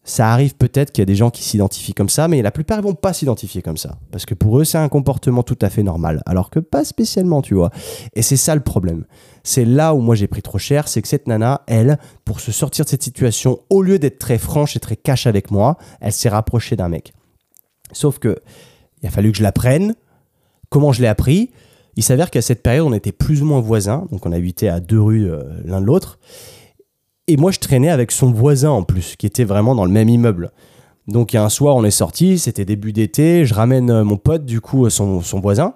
Ça arrive peut-être qu'il y a des gens qui s'identifient comme ça, mais la plupart vont pas s'identifier comme ça. Parce que pour eux, c'est un comportement tout à fait normal. Alors que pas spécialement, tu vois. Et c'est ça le problème. C'est là où moi j'ai pris trop cher, c'est que cette nana, elle, pour se sortir de cette situation, au lieu d'être très franche et très cash avec moi, elle s'est rapprochée d'un mec. Sauf que, il a fallu que je la prenne. Comment je l'ai appris? Il s'avère qu'à cette période, on était plus ou moins voisins. Donc on habitait à deux rues euh, l'un de l'autre. Et moi, je traînais avec son voisin en plus, qui était vraiment dans le même immeuble. Donc, il y a un soir, on est sorti, c'était début d'été, je ramène euh, mon pote, du coup, son, son voisin,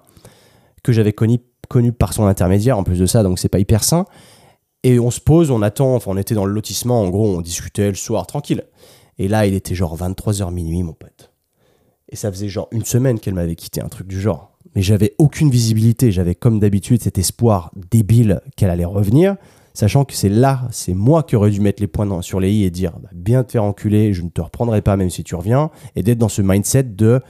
que j'avais connu, connu par son intermédiaire en plus de ça, donc c'est pas hyper sain. Et on se pose, on attend, enfin, on était dans le lotissement, en gros, on discutait le soir tranquille. Et là, il était genre 23h minuit, mon pote. Et ça faisait genre une semaine qu'elle m'avait quitté, un truc du genre. Mais j'avais aucune visibilité, j'avais comme d'habitude cet espoir débile qu'elle allait revenir sachant que c'est là, c'est moi qui aurais dû mettre les points sur les i et dire bah, bien te faire enculer, je ne te reprendrai pas même si tu reviens, et d'être dans ce mindset de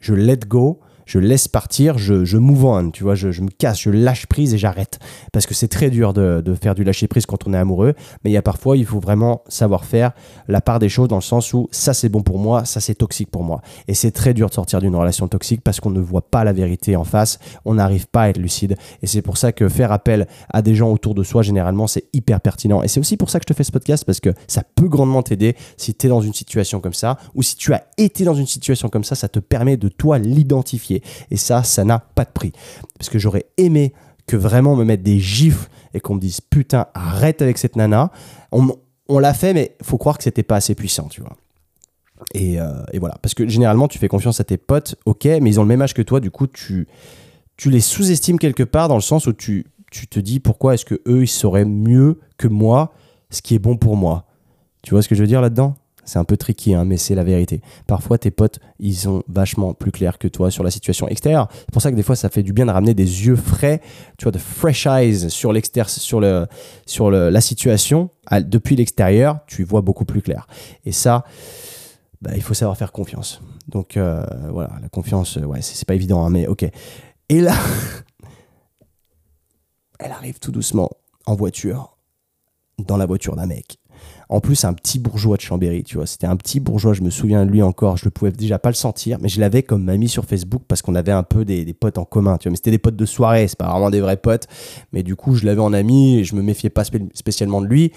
je let go, je laisse partir, je, je move tu vois, je, je, me casse, je lâche prise et j'arrête. Parce que c'est très dur de, de, faire du lâcher prise quand on est amoureux, mais il y a parfois, il faut vraiment savoir faire la part des choses dans le sens où ça c'est bon pour moi, ça c'est toxique pour moi. Et c'est très dur de sortir d'une relation toxique parce qu'on ne voit pas la vérité en face, on n'arrive pas à être lucide. Et c'est pour ça que faire appel à des gens autour de soi, généralement, c'est hyper pertinent. Et c'est aussi pour ça que je te fais ce podcast parce que ça peut grandement t'aider si tu es dans une situation comme ça ou si tu as été dans une situation comme ça, ça te permet de toi l'identifier et ça, ça n'a pas de prix. Parce que j'aurais aimé que vraiment me mettre des gifs et qu'on me dise putain, arrête avec cette nana. On, l'a fait, mais faut croire que c'était pas assez puissant, tu vois. Et, euh, et voilà. Parce que généralement, tu fais confiance à tes potes, ok, mais ils ont le même âge que toi, du coup, tu, tu les sous-estimes quelque part dans le sens où tu, tu te dis pourquoi est-ce que eux ils sauraient mieux que moi ce qui est bon pour moi? Tu vois ce que je veux dire là-dedans? C'est un peu tricky, hein, mais c'est la vérité. Parfois, tes potes, ils sont vachement plus clairs que toi sur la situation extérieure. C'est pour ça que des fois, ça fait du bien de ramener des yeux frais, tu vois, de fresh eyes sur sur, le, sur le, la situation. Depuis l'extérieur, tu vois beaucoup plus clair. Et ça, bah, il faut savoir faire confiance. Donc euh, voilà, la confiance, euh, ouais, c'est pas évident, hein, mais ok. Et là, elle arrive tout doucement en voiture, dans la voiture d'un mec. En plus, un petit bourgeois de Chambéry, tu vois. C'était un petit bourgeois, je me souviens de lui encore. Je ne pouvais déjà pas le sentir, mais je l'avais comme ami sur Facebook parce qu'on avait un peu des, potes en commun, tu vois. Mais c'était des potes de soirée, c'est pas vraiment des vrais potes. Mais du coup, je l'avais en ami et je me méfiais pas spécialement de lui.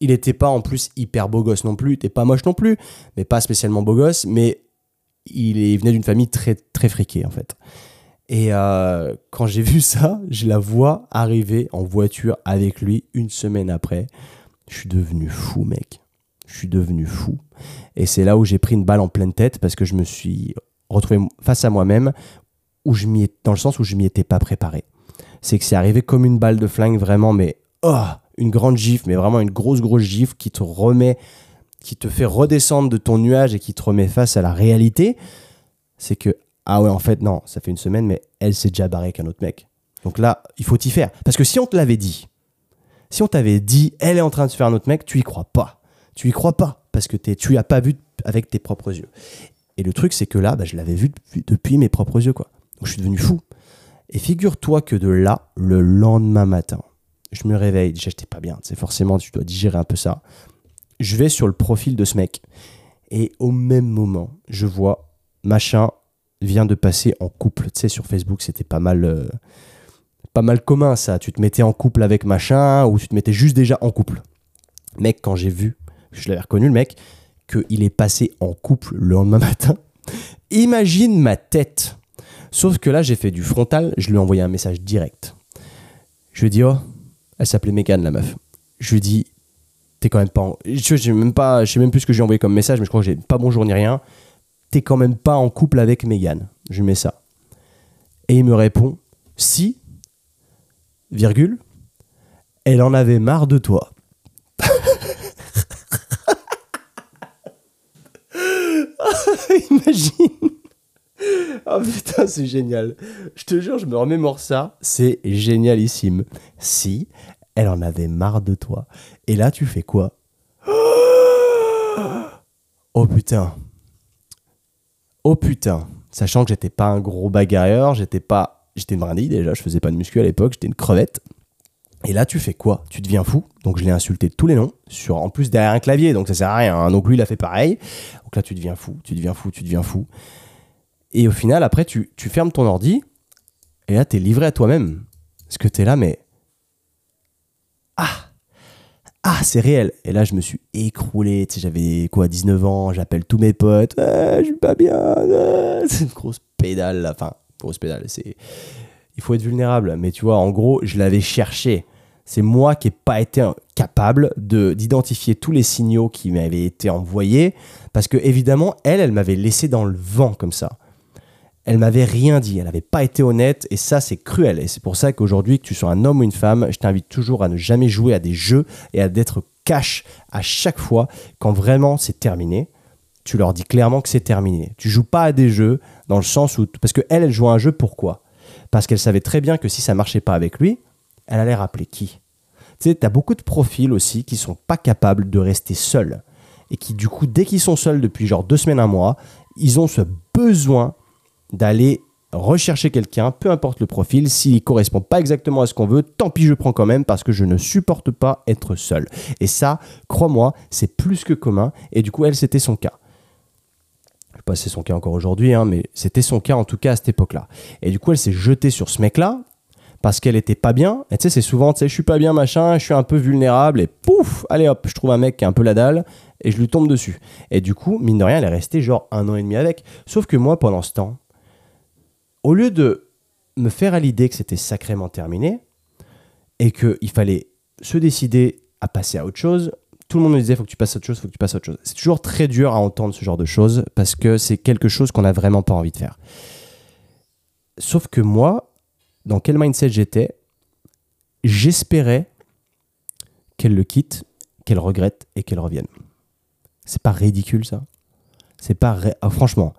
Il n'était pas en plus hyper beau gosse non plus, il était pas moche non plus, mais pas spécialement beau gosse. Mais il, venait d'une famille très, très friquée, en fait. Et euh, quand j'ai vu ça, je la vois arriver en voiture avec lui une semaine après. Je suis devenu fou, mec. Je suis devenu fou. Et c'est là où j'ai pris une balle en pleine tête parce que je me suis retrouvé face à moi-même où je m'y dans le sens où je m'y étais pas préparé. C'est que c'est arrivé comme une balle de flingue vraiment, mais oh, une grande gifle, mais vraiment une grosse grosse gifle qui te remet, qui te fait redescendre de ton nuage et qui te remet face à la réalité. C'est que ah ouais en fait non, ça fait une semaine, mais elle s'est déjà barrée avec un autre mec. Donc là, il faut t'y faire. Parce que si on te l'avait dit, si on t'avait dit, elle est en train de se faire un autre mec, tu y crois pas. Tu y crois pas parce que tu as pas vu avec tes propres yeux. Et le truc, c'est que là, bah, je l'avais vu depuis, mes propres yeux, quoi. Donc je suis devenu fou. Et figure-toi que de là, le lendemain matin, je me réveille. Déjà, j'étais pas bien. C'est forcément, tu dois digérer un peu ça. Je vais sur le profil de ce mec. Et au même moment, je vois machin vient de passer en couple. Tu sais, sur Facebook, c'était pas mal. Euh, pas mal commun ça. Tu te mettais en couple avec machin ou tu te mettais juste déjà en couple. Mec, quand j'ai vu, je l'avais reconnu le mec, qu'il est passé en couple le lendemain matin, imagine ma tête. Sauf que là, j'ai fait du frontal, je lui ai envoyé un message direct. Je lui ai dit, oh, elle s'appelait Megan, la meuf. Je lui ai dit, t'es quand même pas. En... Je, sais même pas, je sais même plus ce que j'ai envoyé comme message, mais je crois que j'ai pas bonjour ni rien. T'es quand même pas en couple avec Megan. Je lui mets ça. Et il me répond, si, virgule, elle en avait marre de toi. Imagine. Oh putain, c'est génial. Je te jure, je me remémore ça. C'est génialissime. Si elle en avait marre de toi. Et là, tu fais quoi? Oh putain. Oh putain. Sachant que j'étais pas un gros bagarreur, j'étais pas J'étais une brindille déjà, je faisais pas de muscu à l'époque, j'étais une crevette. Et là, tu fais quoi? Tu deviens fou. Donc, je l'ai insulté de tous les noms, sur, en plus derrière un clavier, donc ça sert à rien. Hein. Donc, lui, il a fait pareil. Donc là, tu deviens fou, tu deviens fou, tu deviens fou. Et au final, après, tu, tu fermes ton ordi, et là, tu es livré à toi-même. Parce que tu es là, mais. Ah Ah, c'est réel. Et là, je me suis écroulé. Tu sais, j'avais quoi, 19 ans, j'appelle tous mes potes. Ah, je suis pas bien. Ah, c'est une grosse pédale, là. Enfin, pédale. C'est, il faut être vulnérable. Mais tu vois, en gros, je l'avais cherché. C'est moi qui n'ai pas été capable de, d'identifier tous les signaux qui m'avaient été envoyés. Parce que, évidemment, elle, elle m'avait laissé dans le vent comme ça. Elle m'avait rien dit. Elle n'avait pas été honnête. Et ça, c'est cruel. Et c'est pour ça qu'aujourd'hui, que tu sois un homme ou une femme, je t'invite toujours à ne jamais jouer à des jeux et à d'être cash à chaque fois quand vraiment c'est terminé tu leur dis clairement que c'est terminé. Tu joues pas à des jeux dans le sens où parce que elle, elle joue à un jeu pourquoi? Parce qu'elle savait très bien que si ça marchait pas avec lui, elle allait rappeler qui? Tu sais, tu as beaucoup de profils aussi qui sont pas capables de rester seuls et qui du coup dès qu'ils sont seuls depuis genre deux semaines un mois, ils ont ce besoin d'aller rechercher quelqu'un, peu importe le profil, s'il correspond pas exactement à ce qu'on veut, tant pis je prends quand même parce que je ne supporte pas être seul. Et ça, crois-moi, c'est plus que commun et du coup elle c'était son cas c'est son cas encore aujourd'hui, hein, mais c'était son cas en tout cas à cette époque-là. Et du coup, elle s'est jetée sur ce mec-là parce qu'elle était pas bien. Et tu sais, c'est souvent, tu sais, je suis pas bien, machin, je suis un peu vulnérable, et pouf, allez hop, je trouve un mec qui a un peu la dalle, et je lui tombe dessus. Et du coup, mine de rien, elle est restée genre un an et demi avec. Sauf que moi, pendant ce temps, au lieu de me faire à l'idée que c'était sacrément terminé, et qu'il fallait se décider à passer à autre chose, tout le monde me disait faut que tu passes à autre chose, faut que tu passes à autre chose. C'est toujours très dur à entendre ce genre de choses parce que c'est quelque chose qu'on n'a vraiment pas envie de faire. Sauf que moi, dans quel mindset j'étais, j'espérais qu'elle le quitte, qu'elle regrette et qu'elle revienne. C'est pas ridicule ça C'est pas. Ah, franchement,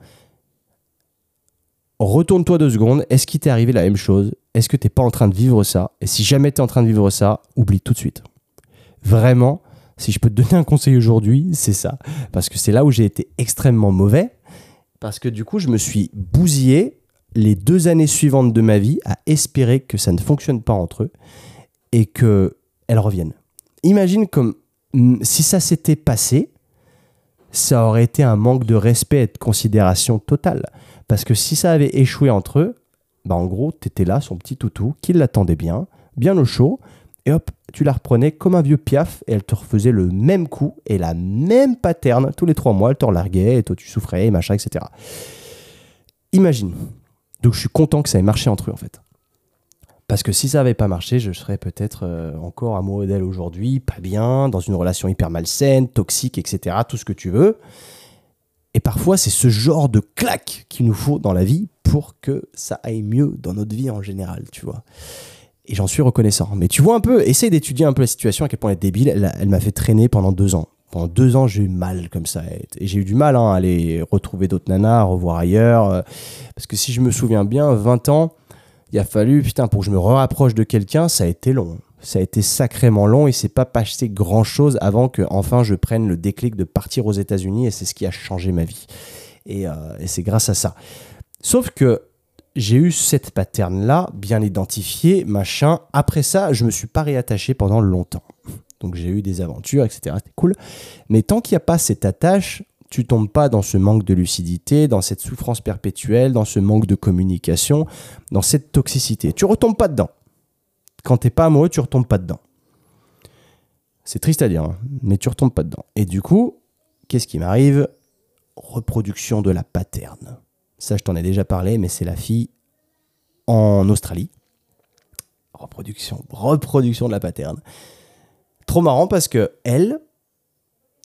retourne-toi deux secondes. Est-ce qu'il t'est arrivé la même chose? Est-ce que t'es pas en train de vivre ça? Et si jamais t'es en train de vivre ça, oublie tout de suite. Vraiment, si je peux te donner un conseil aujourd'hui, c'est ça. Parce que c'est là où j'ai été extrêmement mauvais. Parce que du coup, je me suis bousillé les deux années suivantes de ma vie à espérer que ça ne fonctionne pas entre eux et qu'elles reviennent. Imagine comme mm, si ça s'était passé, ça aurait été un manque de respect et de considération totale. Parce que si ça avait échoué entre eux, bah en gros, tu étais là, son petit toutou, qui l'attendait bien, bien au chaud, hop, tu la reprenais comme un vieux piaf, et elle te refaisait le même coup, et la même pattern, tous les trois mois, elle te relarguait, et toi tu souffrais, et machin, etc. Imagine. Donc je suis content que ça ait marché entre eux, en fait. Parce que si ça n'avait pas marché, je serais peut-être euh, encore amoureux d'elle aujourd'hui, pas bien, dans une relation hyper malsaine, toxique, etc. Tout ce que tu veux. Et parfois, c'est ce genre de claque qu'il nous faut dans la vie pour que ça aille mieux dans notre vie en général, tu vois. Et j'en suis reconnaissant. Mais tu vois un peu, essaye d'étudier un peu la situation, à quel point elle est débile. Elle, m'a fait traîner pendant deux ans. Pendant deux ans, j'ai eu mal comme ça. Et j'ai eu du mal hein, à aller retrouver d'autres nanas, à revoir ailleurs. Euh, parce que si je me souviens bien, 20 ans, il a fallu, putain, pour que je me rapproche de quelqu'un, ça a été long. Ça a été sacrément long et c'est pas passé grand chose avant que enfin je prenne le déclic de partir aux États-Unis et c'est ce qui a changé ma vie. Et, euh, et c'est grâce à ça. Sauf que j'ai eu cette pattern-là, bien identifiée, machin. Après ça, je me suis pas réattaché pendant longtemps. Donc j'ai eu des aventures, etc. C'était cool. Mais tant qu'il n'y a pas cette attache, tu tombes pas dans ce manque de lucidité, dans cette souffrance perpétuelle, dans ce manque de communication, dans cette toxicité. Tu retombes pas dedans. Quand t'es pas amoureux, tu retombes pas dedans. C'est triste à dire, hein, mais tu retombes pas dedans. Et du coup, qu'est-ce qui m'arrive? Reproduction de la paterne. Ça, je t'en ai déjà parlé, mais c'est la fille en Australie. Reproduction, reproduction de la paterne. Trop marrant parce que elle,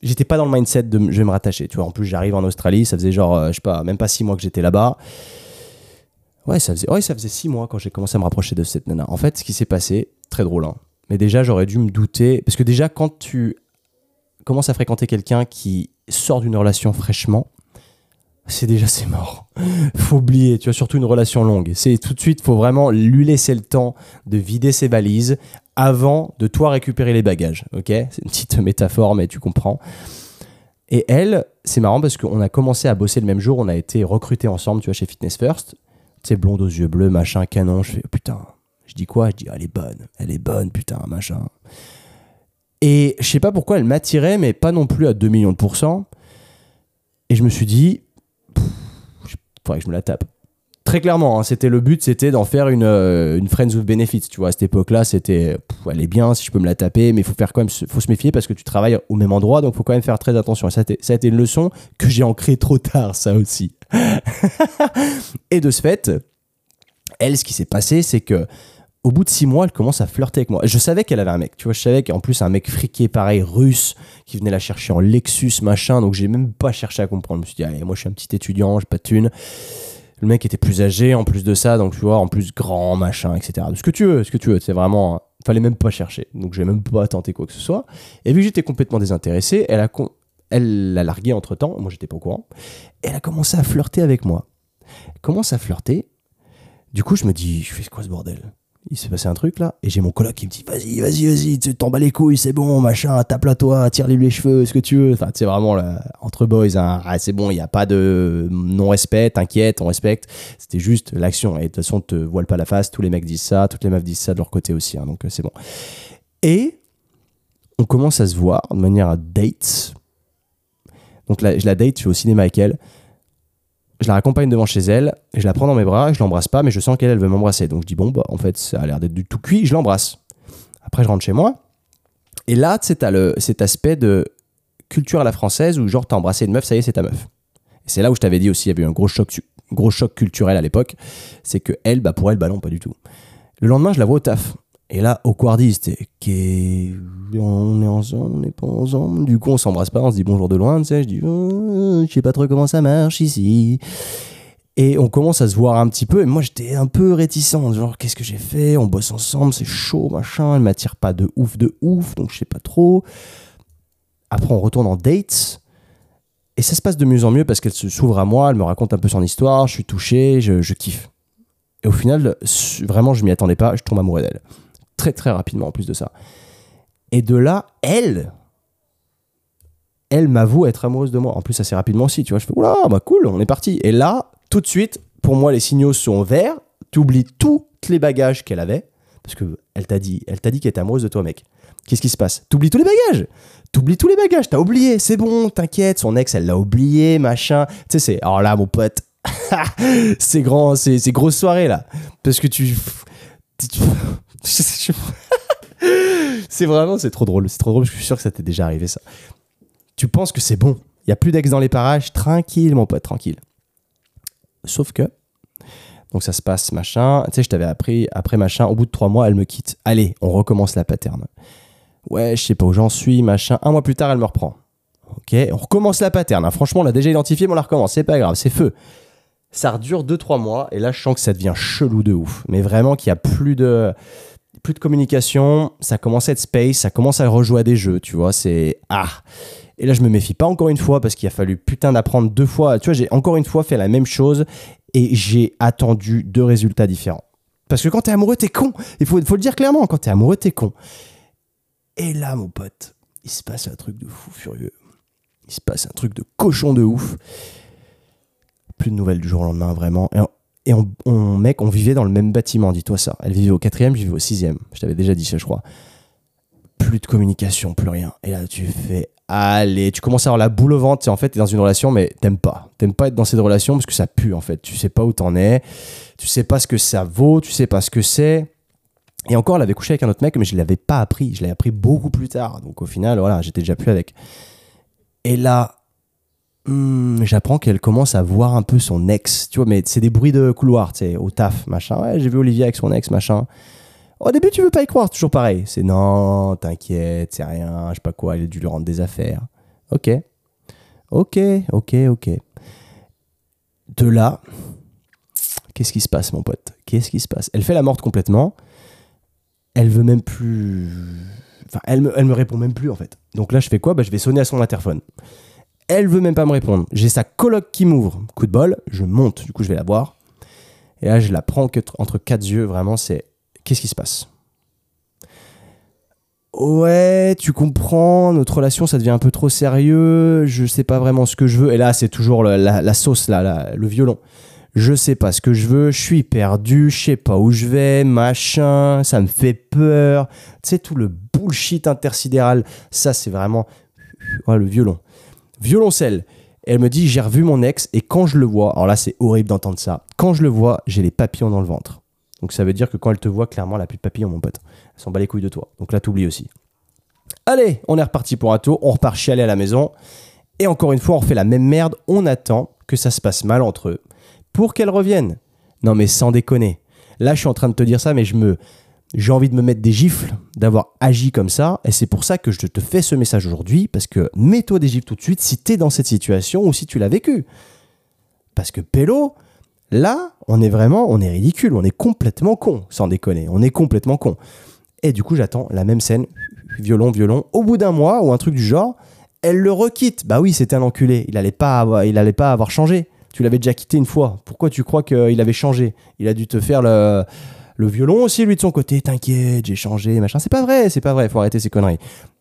j'étais pas dans le mindset de je vais me rattacher. Tu vois, en plus, j'arrive en Australie, ça faisait genre, euh, je sais pas, même pas six mois que j'étais là-bas. Ouais, ça faisait, ouais, ça faisait six mois quand j'ai commencé à me rapprocher de cette nana. En fait, ce qui s'est passé, très drôle, hein. mais déjà, j'aurais dû me douter. Parce que déjà, quand tu commences à fréquenter quelqu'un qui sort d'une relation fraîchement, c'est déjà c'est mort. faut oublier, tu as surtout une relation longue. C'est tout de suite, faut vraiment lui laisser le temps de vider ses valises avant de toi récupérer les bagages. Ok? C'est une petite métaphore, mais tu comprends. Et elle, c'est marrant parce qu'on a commencé à bosser le même jour, on a été recrutés ensemble, tu vois, chez Fitness First. Tu blonde aux yeux bleus, machin, canon. Je fais, putain, je dis quoi? Je dis, elle est bonne, elle est bonne, putain, machin. Et je sais pas pourquoi elle m'attirait, mais pas non plus à 2 millions de pourcents. Et je me suis dit, faudrait que je me la tape. Très clairement, hein, c'était le but, c'était d'en faire une, euh, une Friends with Benefits. Tu vois, à cette époque-là, c'était, elle est bien si je peux me la taper, mais il faut faire quand même, faut se méfier parce que tu travailles au même endroit, donc faut quand même faire très attention. Ça, ça a été une leçon que j'ai ancrée trop tard, ça aussi. et de ce fait, elle, ce qui s'est passé, c'est que au bout de six mois, elle commence à flirter avec moi. Je savais qu'elle avait un mec, tu vois, je savais qu'en plus un mec friqué pareil, russe, qui venait la chercher en Lexus, machin, donc j'ai même pas cherché à comprendre. Je me suis dit, allez, moi je suis un petit étudiant, j'ai pas de thune. Le mec était plus âgé en plus de ça, donc tu vois, en plus grand, machin, etc. Ce que tu veux, ce que tu veux, c'est vraiment. Fallait même pas chercher, donc j'ai même pas tenté quoi que ce soit. Et vu que j'étais complètement désintéressé, elle a, elle l'a largué entre temps, moi j'étais pas au courant, elle a commencé à flirter avec moi. Elle commence à flirter. Du coup, je me dis, je fais quoi ce bordel? Il s'est passé un truc là, et j'ai mon coloc qui me dit vas-y, vas-y, vas-y, tu t'en bats les couilles, c'est bon, machin, tape-la toi, tire-lui les cheveux, ce que tu veux. Enfin, c'est vraiment là, entre boys, hein. ah, c'est bon, il n'y a pas de non-respect, t'inquiète, on respecte. C'était juste l'action. Et de toute façon, te voile pas la face, tous les mecs disent ça, toutes les meufs disent ça de leur côté aussi, hein, donc euh, c'est bon. Et on commence à se voir de manière date. Donc là, je la date, je suis au cinéma avec elle je la raccompagne devant chez elle, je la prends dans mes bras, je l'embrasse pas, mais je sens qu'elle elle veut m'embrasser. Donc je dis bon, bah en fait, ça a l'air d'être du tout cuit, je l'embrasse. Après, je rentre chez moi. Et là, tu sais, le, cet aspect de culture à la française où genre t'as embrassé une meuf, ça y est, c'est ta meuf. Et c'est là où je t'avais dit aussi, il y avait eu un gros choc, gros choc culturel à l'époque. C'est que elle, bah pour elle, bah non, pas du tout. Le lendemain, je la vois au taf. Et là, au Quardy, c'était qu'est- on est ensemble, on n'est pas ensemble. Du coup, on s'embrasse pas, on se dit bonjour de loin, tu sais. Je dis, Oh, je sais pas trop comment ça marche ici. Et on commence à se voir un petit peu. Et moi, j'étais un peu réticent. Genre, qu'est-ce que j'ai fait? On bosse ensemble, c'est chaud, machin. Elle m'attire pas de ouf, de ouf, donc je sais pas trop. Après, on retourne en date. Et ça se passe de mieux en mieux parce qu'elle se s'ouvre à moi, elle me raconte un peu son histoire, je suis touché, je, je kiffe. Et au final, vraiment, je m'y attendais pas, je tombe amoureux d'elle. Très, très rapidement en plus de ça. Et de là, elle, elle m'avoue être amoureuse de moi. En plus, assez rapidement aussi, tu vois. Je fais, oula, bah cool, on est parti. Et là, tout de suite, pour moi, les signaux sont verts. Tu oublies tous les bagages qu'elle avait. Parce que elle t'a dit, elle t'a dit qu'elle était amoureuse de toi, mec. Qu'est-ce qui se passe? T'oublies tous les bagages T'oublies tous les bagages, t'as oublié, c'est bon, t'inquiète, son ex, elle l'a oublié, machin. Tu sais, c'est. Alors là, mon pote, c'est grand, c'est grosse soirée là. Parce que tu- c'est vraiment, c'est trop drôle, c'est trop drôle, je suis sûr que ça t'est déjà arrivé ça. Tu penses que c'est bon, il y a plus d'ex dans les parages, tranquille, mon pote, tranquille. Sauf que. Donc ça se passe, machin. Tu sais, je t'avais appris, après machin, au bout de trois mois, elle me quitte. Allez, on recommence la paterne. Ouais, je sais pas où j'en suis, machin. Un mois plus tard, elle me reprend. Ok, on recommence la paterne. hein. Franchement, on l'a déjà identifié, mais on la recommence. C'est pas grave, c'est feu. Ça dure 2-3 mois, et là, je sens que ça devient chelou de ouf. Mais vraiment qu'il y a plus de, plus de communication, ça commence à être space, ça commence à rejouer à des jeux, tu vois. C'est. Ah Et là, je me méfie pas encore une fois, parce qu'il a fallu putain d'apprendre deux fois. Tu vois, j'ai encore une fois fait la même chose, et j'ai attendu deux résultats différents. Parce que quand t'es amoureux, t'es con. Il faut, le dire clairement, quand t'es amoureux, t'es con. Et là, mon pote, il se passe un truc de fou furieux. Il se passe un truc de cochon de ouf. Plus de nouvelles du jour au lendemain, vraiment. Et on- mec, on vivait dans le même bâtiment, dis-toi ça. Elle vivait au quatrième, je vivais au sixième. Je t'avais déjà dit ça, je crois. Plus de communication, plus rien. Et là, tu fais, allez, tu commences à avoir la boule au ventre. En fait, t'es dans une relation, mais t'aimes pas. T'aimes pas être dans cette relation parce que ça pue, en fait. Tu sais pas où t'en es. Tu sais pas ce que ça vaut. Tu sais pas ce que c'est. Et encore, elle avait couché avec un autre mec, mais je l'avais pas appris. Je l'ai appris beaucoup plus tard. Donc au final, voilà, j'étais déjà plus avec. Et là, hmm, j'apprends qu'elle commence à voir un peu son ex. Tu vois, mais c'est des bruits de couloir, tu au taf, machin. Ouais, j'ai vu Olivier avec son ex, machin. Au début, tu veux pas y croire, toujours pareil. C'est non, t'inquiète, c'est rien, je sais pas quoi, il a dû lui rendre des affaires. Ok. Ok, ok, ok. De là, qu'est-ce qui se passe, mon pote? Qu'est-ce qui se passe? Elle fait la morte complètement elle veut même plus. Enfin, elle me, elle me répond même plus en fait. Donc là, je fais quoi? Bah, Je vais sonner à son interphone. Elle veut même pas me répondre. J'ai sa coloc qui m'ouvre. Coup de bol, je monte. Du coup, je vais la voir. Et là, je la prends entre quatre yeux. Vraiment, c'est. Qu'est-ce qui se passe? Ouais, tu comprends, notre relation ça devient un peu trop sérieux, je sais pas vraiment ce que je veux. Et là, c'est toujours la, sauce, là, le violon je sais pas ce que je veux, je suis perdu, je sais pas où je vais, machin, ça me fait peur. Tu sais, tout le bullshit intersidéral, ça c'est vraiment ouais, le violon. Violoncelle. Elle me dit, j'ai revu mon ex et quand je le vois, alors là c'est horrible d'entendre ça, quand je le vois, j'ai les papillons dans le ventre. Donc ça veut dire que quand elle te voit, clairement, elle a plus de papillons, mon pote. Elle s'en bat les couilles de toi. Donc là, t'oublies aussi. Allez, on est reparti pour un tour, on repart chialer à la maison. Et encore une fois, on refait la même merde, on attend que ça se passe mal entre eux pour qu'elle revienne. Non mais sans déconner. Là, je suis en train de te dire ça, mais je me, j'ai envie de me mettre des gifles d'avoir agi comme ça, et c'est pour ça que je te fais ce message aujourd'hui, parce que mets-toi des gifles tout de suite si t'es dans cette situation ou si tu l'as vécu. Parce que Pélo, là, on est vraiment, on est ridicule, on est complètement con, sans déconner, on est complètement con. Et du coup, j'attends la même scène, violon, violon, au bout d'un mois ou un truc du genre, elle le requitte. Bah oui, c'était un enculé, il allait pas pas avoir changé. Tu l'avais déjà quitté une fois. Pourquoi tu crois qu'il avait changé? Il a dû te faire le, le violon aussi, lui, de son côté. T'inquiète, j'ai changé, machin. C'est pas vrai, c'est pas vrai, faut arrêter ces conneries.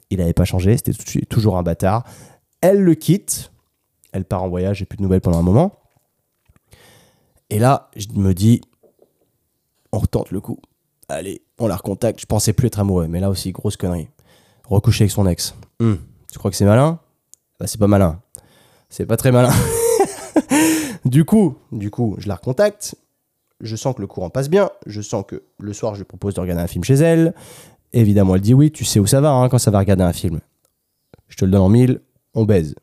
Il avait pas changé, c'était toujours un bâtard. Elle le quitte, elle part en voyage, j'ai plus de nouvelles pendant un moment. Et là, je me dis, on retente le coup. Allez, on la recontacte. Je pensais plus être amoureux, mais là aussi, grosse connerie. Recoucher avec son ex. Hum, Tu crois que c'est malin? Bah, c'est pas malin. C'est pas très malin. du coup, du coup, je la recontacte. Je sens que le courant passe bien. Je sens que le soir, je lui propose de regarder un film chez elle. Évidemment, elle dit oui. Tu sais où ça va hein, quand ça va regarder un film. Je te le donne en mille. On baise.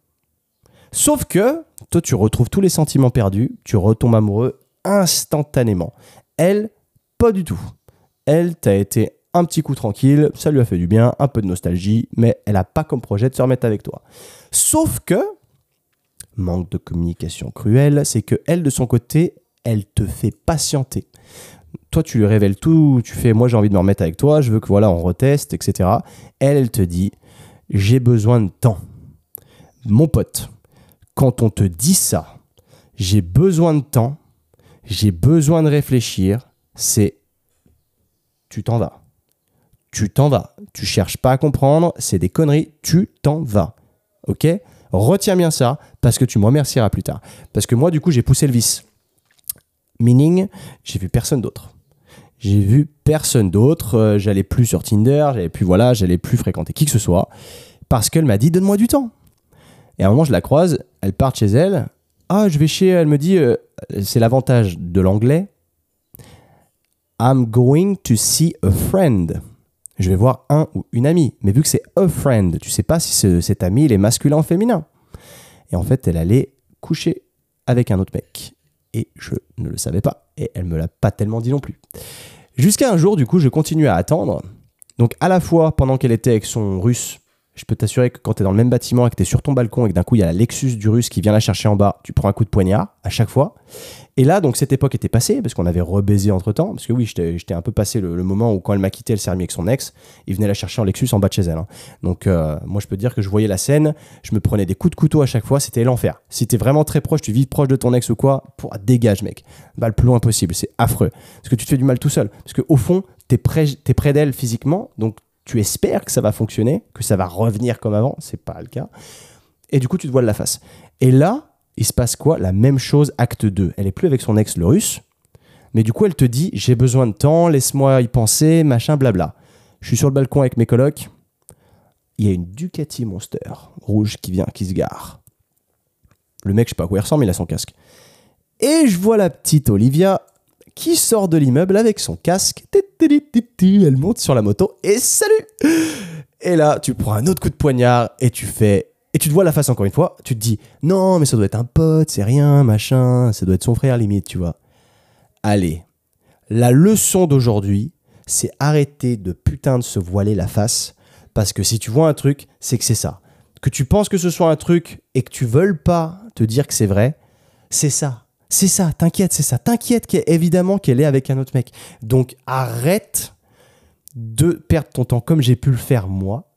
Sauf que toi, tu retrouves tous les sentiments perdus. Tu retombes amoureux instantanément. Elle, pas du tout. Elle, t'as été un petit coup tranquille, ça lui a fait du bien, un peu de nostalgie, mais elle n'a pas comme projet de se remettre avec toi. Sauf que, manque de communication cruelle, c'est que elle, de son côté, elle te fait patienter. Toi, tu lui révèles tout, tu fais, moi j'ai envie de me remettre avec toi, je veux que voilà, on reteste, etc. Elle, elle te dit, j'ai besoin de temps. Mon pote, quand on te dit ça, j'ai besoin de temps, j'ai besoin de réfléchir, c'est tu t'en vas. Tu t'en vas. Tu cherches pas à comprendre, c'est des conneries, tu t'en vas. Ok? Retiens bien ça parce que tu me remercieras plus tard. Parce que moi, du coup, j'ai poussé le vice. Meaning, j'ai vu personne d'autre. J'ai vu personne d'autre. Euh, j'allais plus sur Tinder, j'allais plus, voilà, j'allais plus fréquenter qui que ce soit parce qu'elle m'a dit donne-moi du temps. Et à un moment, je la croise, elle part chez elle. Ah, je vais chez. Elle me dit euh, c'est l'avantage de l'anglais. I'm going to see a friend. Je vais voir un ou une amie. Mais vu que c'est a friend, tu sais pas si cet ami il est masculin ou féminin. Et en fait, elle allait coucher avec un autre mec. Et je ne le savais pas. Et elle me l'a pas tellement dit non plus. Jusqu'à un jour, du coup, je continue à attendre. Donc, à la fois, pendant qu'elle était avec son russe, je peux t'assurer que quand tu es dans le même bâtiment et que tu es sur ton balcon et que d'un coup il y a la Lexus du russe qui vient la chercher en bas, tu prends un coup de poignard à chaque fois. Et là, donc cette époque était passée parce qu'on avait rebaisé entre temps. Parce que oui, j'étais un peu passé le, moment où quand elle m'a quitté, elle s'est remise avec son ex. Il venait la chercher en Lexus en bas de chez elle. Hein. Donc euh, moi, je peux dire que je voyais la scène, je me prenais des coups de couteau à chaque fois, c'était l'enfer. Si t'es vraiment très proche, tu vis proche de ton ex ou quoi, pour, dégage, mec. Bah, le plus loin possible, c'est affreux. Parce que tu te fais du mal tout seul. Parce qu'au fond, t'es près, es près d'elle physiquement, donc tu espères que ça va fonctionner, que ça va revenir comme avant, c'est pas le cas. Et du coup, tu te voiles la face. Et là, il se passe quoi? La même chose, acte 2. Elle est plus avec son ex, le russe, mais du coup, elle te dit J'ai besoin de temps, laisse-moi y penser, machin, blabla. Je suis sur le balcon avec mes colocs. Il y a une Ducati Monster rouge qui vient, qui se gare. Le mec, je sais pas à quoi il ressemble, mais il a son casque. Et je vois la petite Olivia qui sort de l'immeuble avec son casque. Elle monte sur la moto et salut Et là, tu prends un autre coup de poignard et tu fais. Et tu te vois la face encore une fois. Tu te dis non, mais ça doit être un pote, c'est rien, machin. Ça doit être son frère limite, tu vois. Allez, la leçon d'aujourd'hui, c'est arrêter de putain de se voiler la face. Parce que si tu vois un truc, c'est que c'est ça. Que tu penses que ce soit un truc et que tu veuilles pas te dire que c'est vrai, c'est ça. C'est ça, t'inquiète, c'est ça. T'inquiète évidemment qu'elle est avec un autre mec. Donc arrête de perdre ton temps comme j'ai pu le faire moi.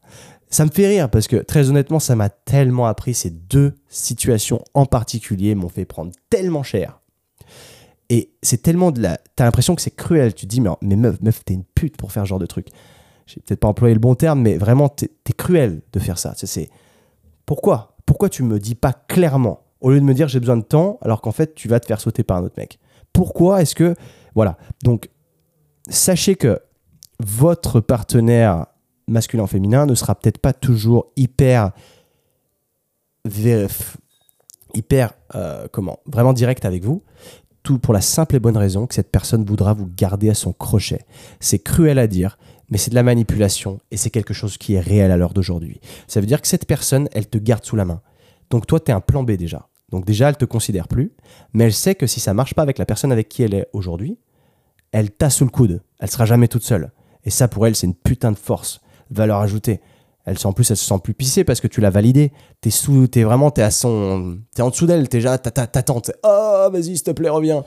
Ça me fait rire parce que très honnêtement, ça m'a tellement appris. Ces deux situations en particulier m'ont fait prendre tellement cher. Et c'est tellement de la. T'as l'impression que c'est cruel. Tu te dis, mais, mais meuf, meuf, t'es une pute pour faire ce genre de truc. J'ai peut-être pas employé le bon terme, mais vraiment, t'es es cruel de faire ça. C'est pourquoi? Pourquoi tu me dis pas clairement? Au lieu de me dire j'ai besoin de temps, alors qu'en fait, tu vas te faire sauter par un autre mec. Pourquoi est-ce que. Voilà. Donc, sachez que votre partenaire masculin-féminin ne sera peut-être pas toujours hyper. hyper. Euh, comment Vraiment direct avec vous. Tout pour la simple et bonne raison que cette personne voudra vous garder à son crochet. C'est cruel à dire, mais c'est de la manipulation et c'est quelque chose qui est réel à l'heure d'aujourd'hui. Ça veut dire que cette personne, elle te garde sous la main. Donc toi, tu es un plan B déjà. Donc déjà, elle te considère plus, mais elle sait que si ça marche pas avec la personne avec qui elle est aujourd'hui, elle t'a sous le coude. Elle sera jamais toute seule. Et ça, pour elle, c'est une putain de force, valeur ajoutée. Elle en plus, elle se sent plus pissée parce que tu l'as validé. T'es sous, t'es vraiment, t'es à son, t'es en dessous d'elle, t'es déjà, t'attends, oh, vas-y, s'il te plaît, reviens.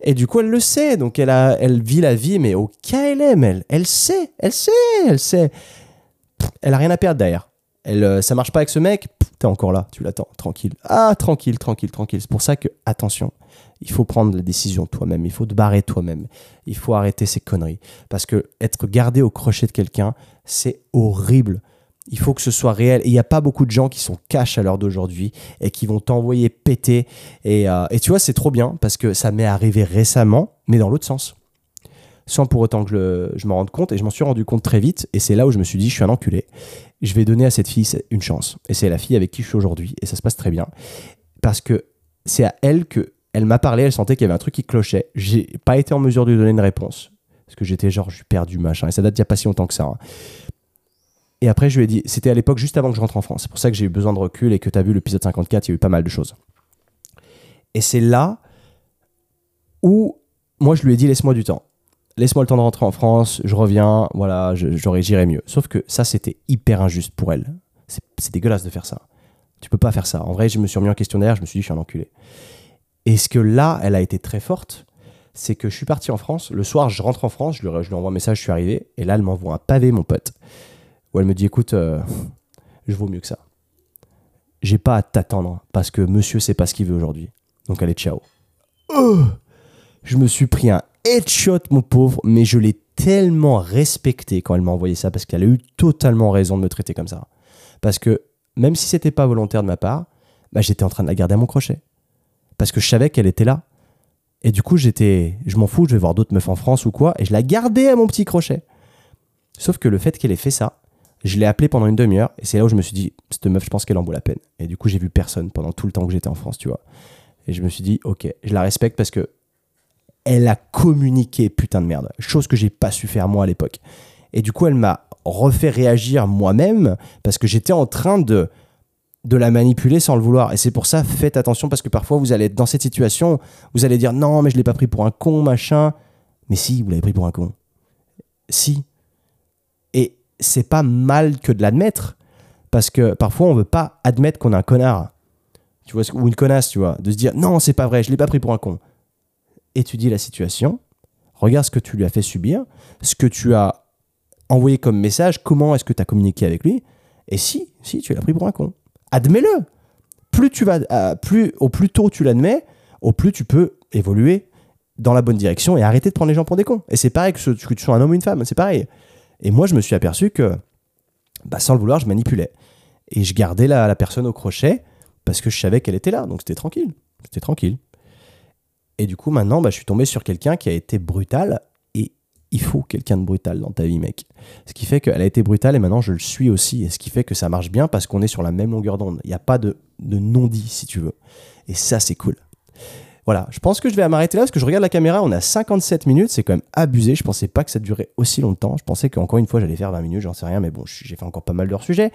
Et du coup, elle le sait, donc elle a, elle vit la vie, mais au KLM, elle, elle sait, elle sait, elle sait. Elle a rien à perdre d'ailleurs. Elle, euh, ça marche pas avec ce mec, t'es encore là, tu l'attends, tranquille. Ah, tranquille, tranquille, tranquille. C'est pour ça que, attention, il faut prendre la décision toi-même, il faut te barrer toi-même, il faut arrêter ces conneries. Parce que être gardé au crochet de quelqu'un, c'est horrible. Il faut que ce soit réel. Il n'y a pas beaucoup de gens qui sont cash à l'heure d'aujourd'hui et qui vont t'envoyer péter. Et, euh, et tu vois, c'est trop bien parce que ça m'est arrivé récemment, mais dans l'autre sens sans pour autant que je, me rende compte. Et je m'en suis rendu compte très vite. Et c'est là où je me suis dit, je suis un enculé. Je vais donner à cette fille une chance. Et c'est la fille avec qui je suis aujourd'hui. Et ça se passe très bien. Parce que c'est à elle que elle m'a parlé. Elle sentait qu'il y avait un truc qui clochait. J'ai pas été en mesure de lui donner une réponse. Parce que j'étais genre, je suis perdu, machin. Et ça date d'il n'y a pas si longtemps que ça. Hein. Et après, je lui ai dit, c'était à l'époque juste avant que je rentre en France. C'est pour ça que j'ai eu besoin de recul et que tu as vu l'épisode 54, il y a eu pas mal de choses. Et c'est là où, moi, je lui ai dit, laisse-moi du temps laisse-moi le temps de rentrer en France, je reviens, voilà, j'irai mieux. Sauf que ça, c'était hyper injuste pour elle. C'est dégueulasse de faire ça. Tu peux pas faire ça. En vrai, je me suis remis en questionnaire, je me suis dit, je suis un enculé. Et ce que là, elle a été très forte, c'est que je suis parti en France. Le soir, je rentre en France, je lui, je lui envoie un message, je suis arrivé. Et là, elle m'envoie un pavé, mon pote, où elle me dit, écoute, euh, je vaux mieux que ça. J'ai pas à t'attendre parce que monsieur sait pas ce qu'il veut aujourd'hui. Donc allez, ciao. Oh je me suis pris un headshot, mon pauvre, mais je l'ai tellement respecté quand elle m'a envoyé ça parce qu'elle a eu totalement raison de me traiter comme ça. Parce que même si c'était pas volontaire de ma part, bah, j'étais en train de la garder à mon crochet. Parce que je savais qu'elle était là. Et du coup, j'étais, je m'en fous, je vais voir d'autres meufs en France ou quoi, et je la gardais à mon petit crochet. Sauf que le fait qu'elle ait fait ça, je l'ai appelée pendant une demi-heure, et c'est là où je me suis dit, cette meuf, je pense qu'elle en vaut la peine. Et du coup, j'ai vu personne pendant tout le temps que j'étais en France, tu vois. Et je me suis dit, ok, je la respecte parce que elle a communiqué, putain de merde. Chose que j'ai pas su faire moi à l'époque. Et du coup, elle m'a refait réagir moi-même parce que j'étais en train de, de la manipuler sans le vouloir. Et c'est pour ça, faites attention parce que parfois vous allez être dans cette situation, vous allez dire non, mais je l'ai pas pris pour un con, machin. Mais si, vous l'avez pris pour un con. Si. Et c'est pas mal que de l'admettre parce que parfois on veut pas admettre qu'on est un connard. Tu vois, ou une connasse, tu vois, de se dire non, c'est pas vrai, je l'ai pas pris pour un con étudie la situation, regarde ce que tu lui as fait subir, ce que tu as envoyé comme message, comment est-ce que tu as communiqué avec lui, et si, si, tu l'as pris pour un con. Admets-le. Plus tu vas, euh, plus, au plus tôt tu l'admets, au plus tu peux évoluer dans la bonne direction et arrêter de prendre les gens pour des cons. Et c'est pareil que, que tu sois un homme ou une femme, c'est pareil. Et moi, je me suis aperçu que, bah, sans le vouloir, je manipulais. Et je gardais la personne au crochet parce que je savais qu'elle était là, donc c'était tranquille. C'était tranquille. Et du coup, maintenant, bah, je suis tombé sur quelqu'un qui a été brutal. Et il faut quelqu'un de brutal dans ta vie, mec. Ce qui fait qu'elle a été brutale et maintenant je le suis aussi. Et ce qui fait que ça marche bien parce qu'on est sur la même longueur d'onde. Il n'y a pas de, de non-dit, si tu veux. Et ça, c'est cool. Voilà, je pense que je vais m'arrêter là parce que je regarde la caméra, on a 57 minutes, c'est quand même abusé. Je pensais pas que ça durait aussi longtemps. Je pensais qu'encore une fois j'allais faire 20 minutes, j'en sais rien, mais bon, j'ai fait encore pas mal de sujets.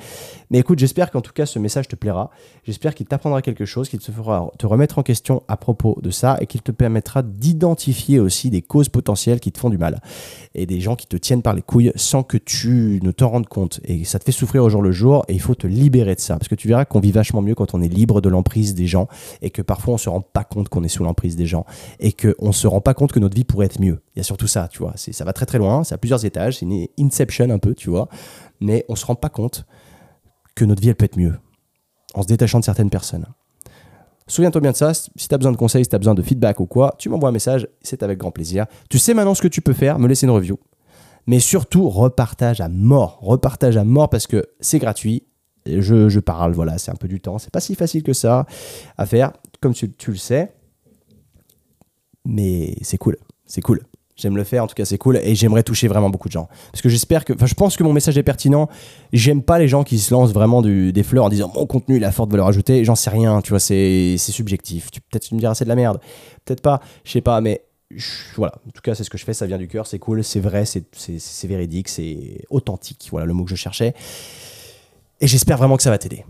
Mais écoute, j'espère qu'en tout cas ce message te plaira. J'espère qu'il t'apprendra quelque chose, qu'il te fera te remettre en question à propos de ça et qu'il te permettra d'identifier aussi des causes potentielles qui te font du mal et des gens qui te tiennent par les couilles sans que tu ne t'en rendes compte. Et ça te fait souffrir au jour le jour et il faut te libérer de ça parce que tu verras qu'on vit vachement mieux quand on est libre de l'emprise des gens et que parfois on se rend pas compte qu'on est sous l'emprise des gens et qu'on ne se rend pas compte que notre vie pourrait être mieux. Il y a surtout ça, tu vois. Ça va très très loin, c'est à plusieurs étages, c'est une inception un peu, tu vois. Mais on se rend pas compte que notre vie, elle peut être mieux en se détachant de certaines personnes. Souviens-toi bien de ça. Si tu as besoin de conseils, si tu as besoin de feedback ou quoi, tu m'envoies un message, c'est avec grand plaisir. Tu sais maintenant ce que tu peux faire, me laisser une review. Mais surtout, repartage à mort. Repartage à mort parce que c'est gratuit. Je, je, parle, voilà, c'est un peu du temps. C'est pas si facile que ça à faire, comme tu le sais mais c'est cool, c'est cool. J'aime le faire, en tout cas c'est cool, et j'aimerais toucher vraiment beaucoup de gens. Parce que j'espère que, enfin je pense que mon message est pertinent. J'aime pas les gens qui se lancent vraiment des fleurs en disant mon contenu il a forte valeur ajoutée. J'en sais rien, tu vois, c'est subjectif. Peut-être tu me diras c'est de la merde, peut-être pas, je sais pas, mais voilà. En tout cas c'est ce que je fais, ça vient du cœur, c'est cool, c'est vrai, c'est véridique, c'est authentique. Voilà le mot que je cherchais. Et j'espère vraiment que ça va t'aider.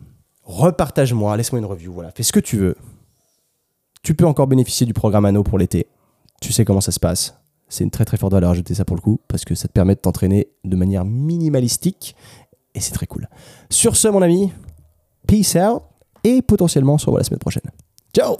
Repartage-moi, laisse-moi une review, voilà, fais ce que tu veux. Tu peux encore bénéficier du programme Anno pour l'été. Tu sais comment ça se passe. C'est une très très forte valeur ajoutée ça pour le coup, parce que ça te permet de t'entraîner de manière minimalistique, et c'est très cool. Sur ce mon ami, peace out, et potentiellement on se revoit la semaine prochaine. Ciao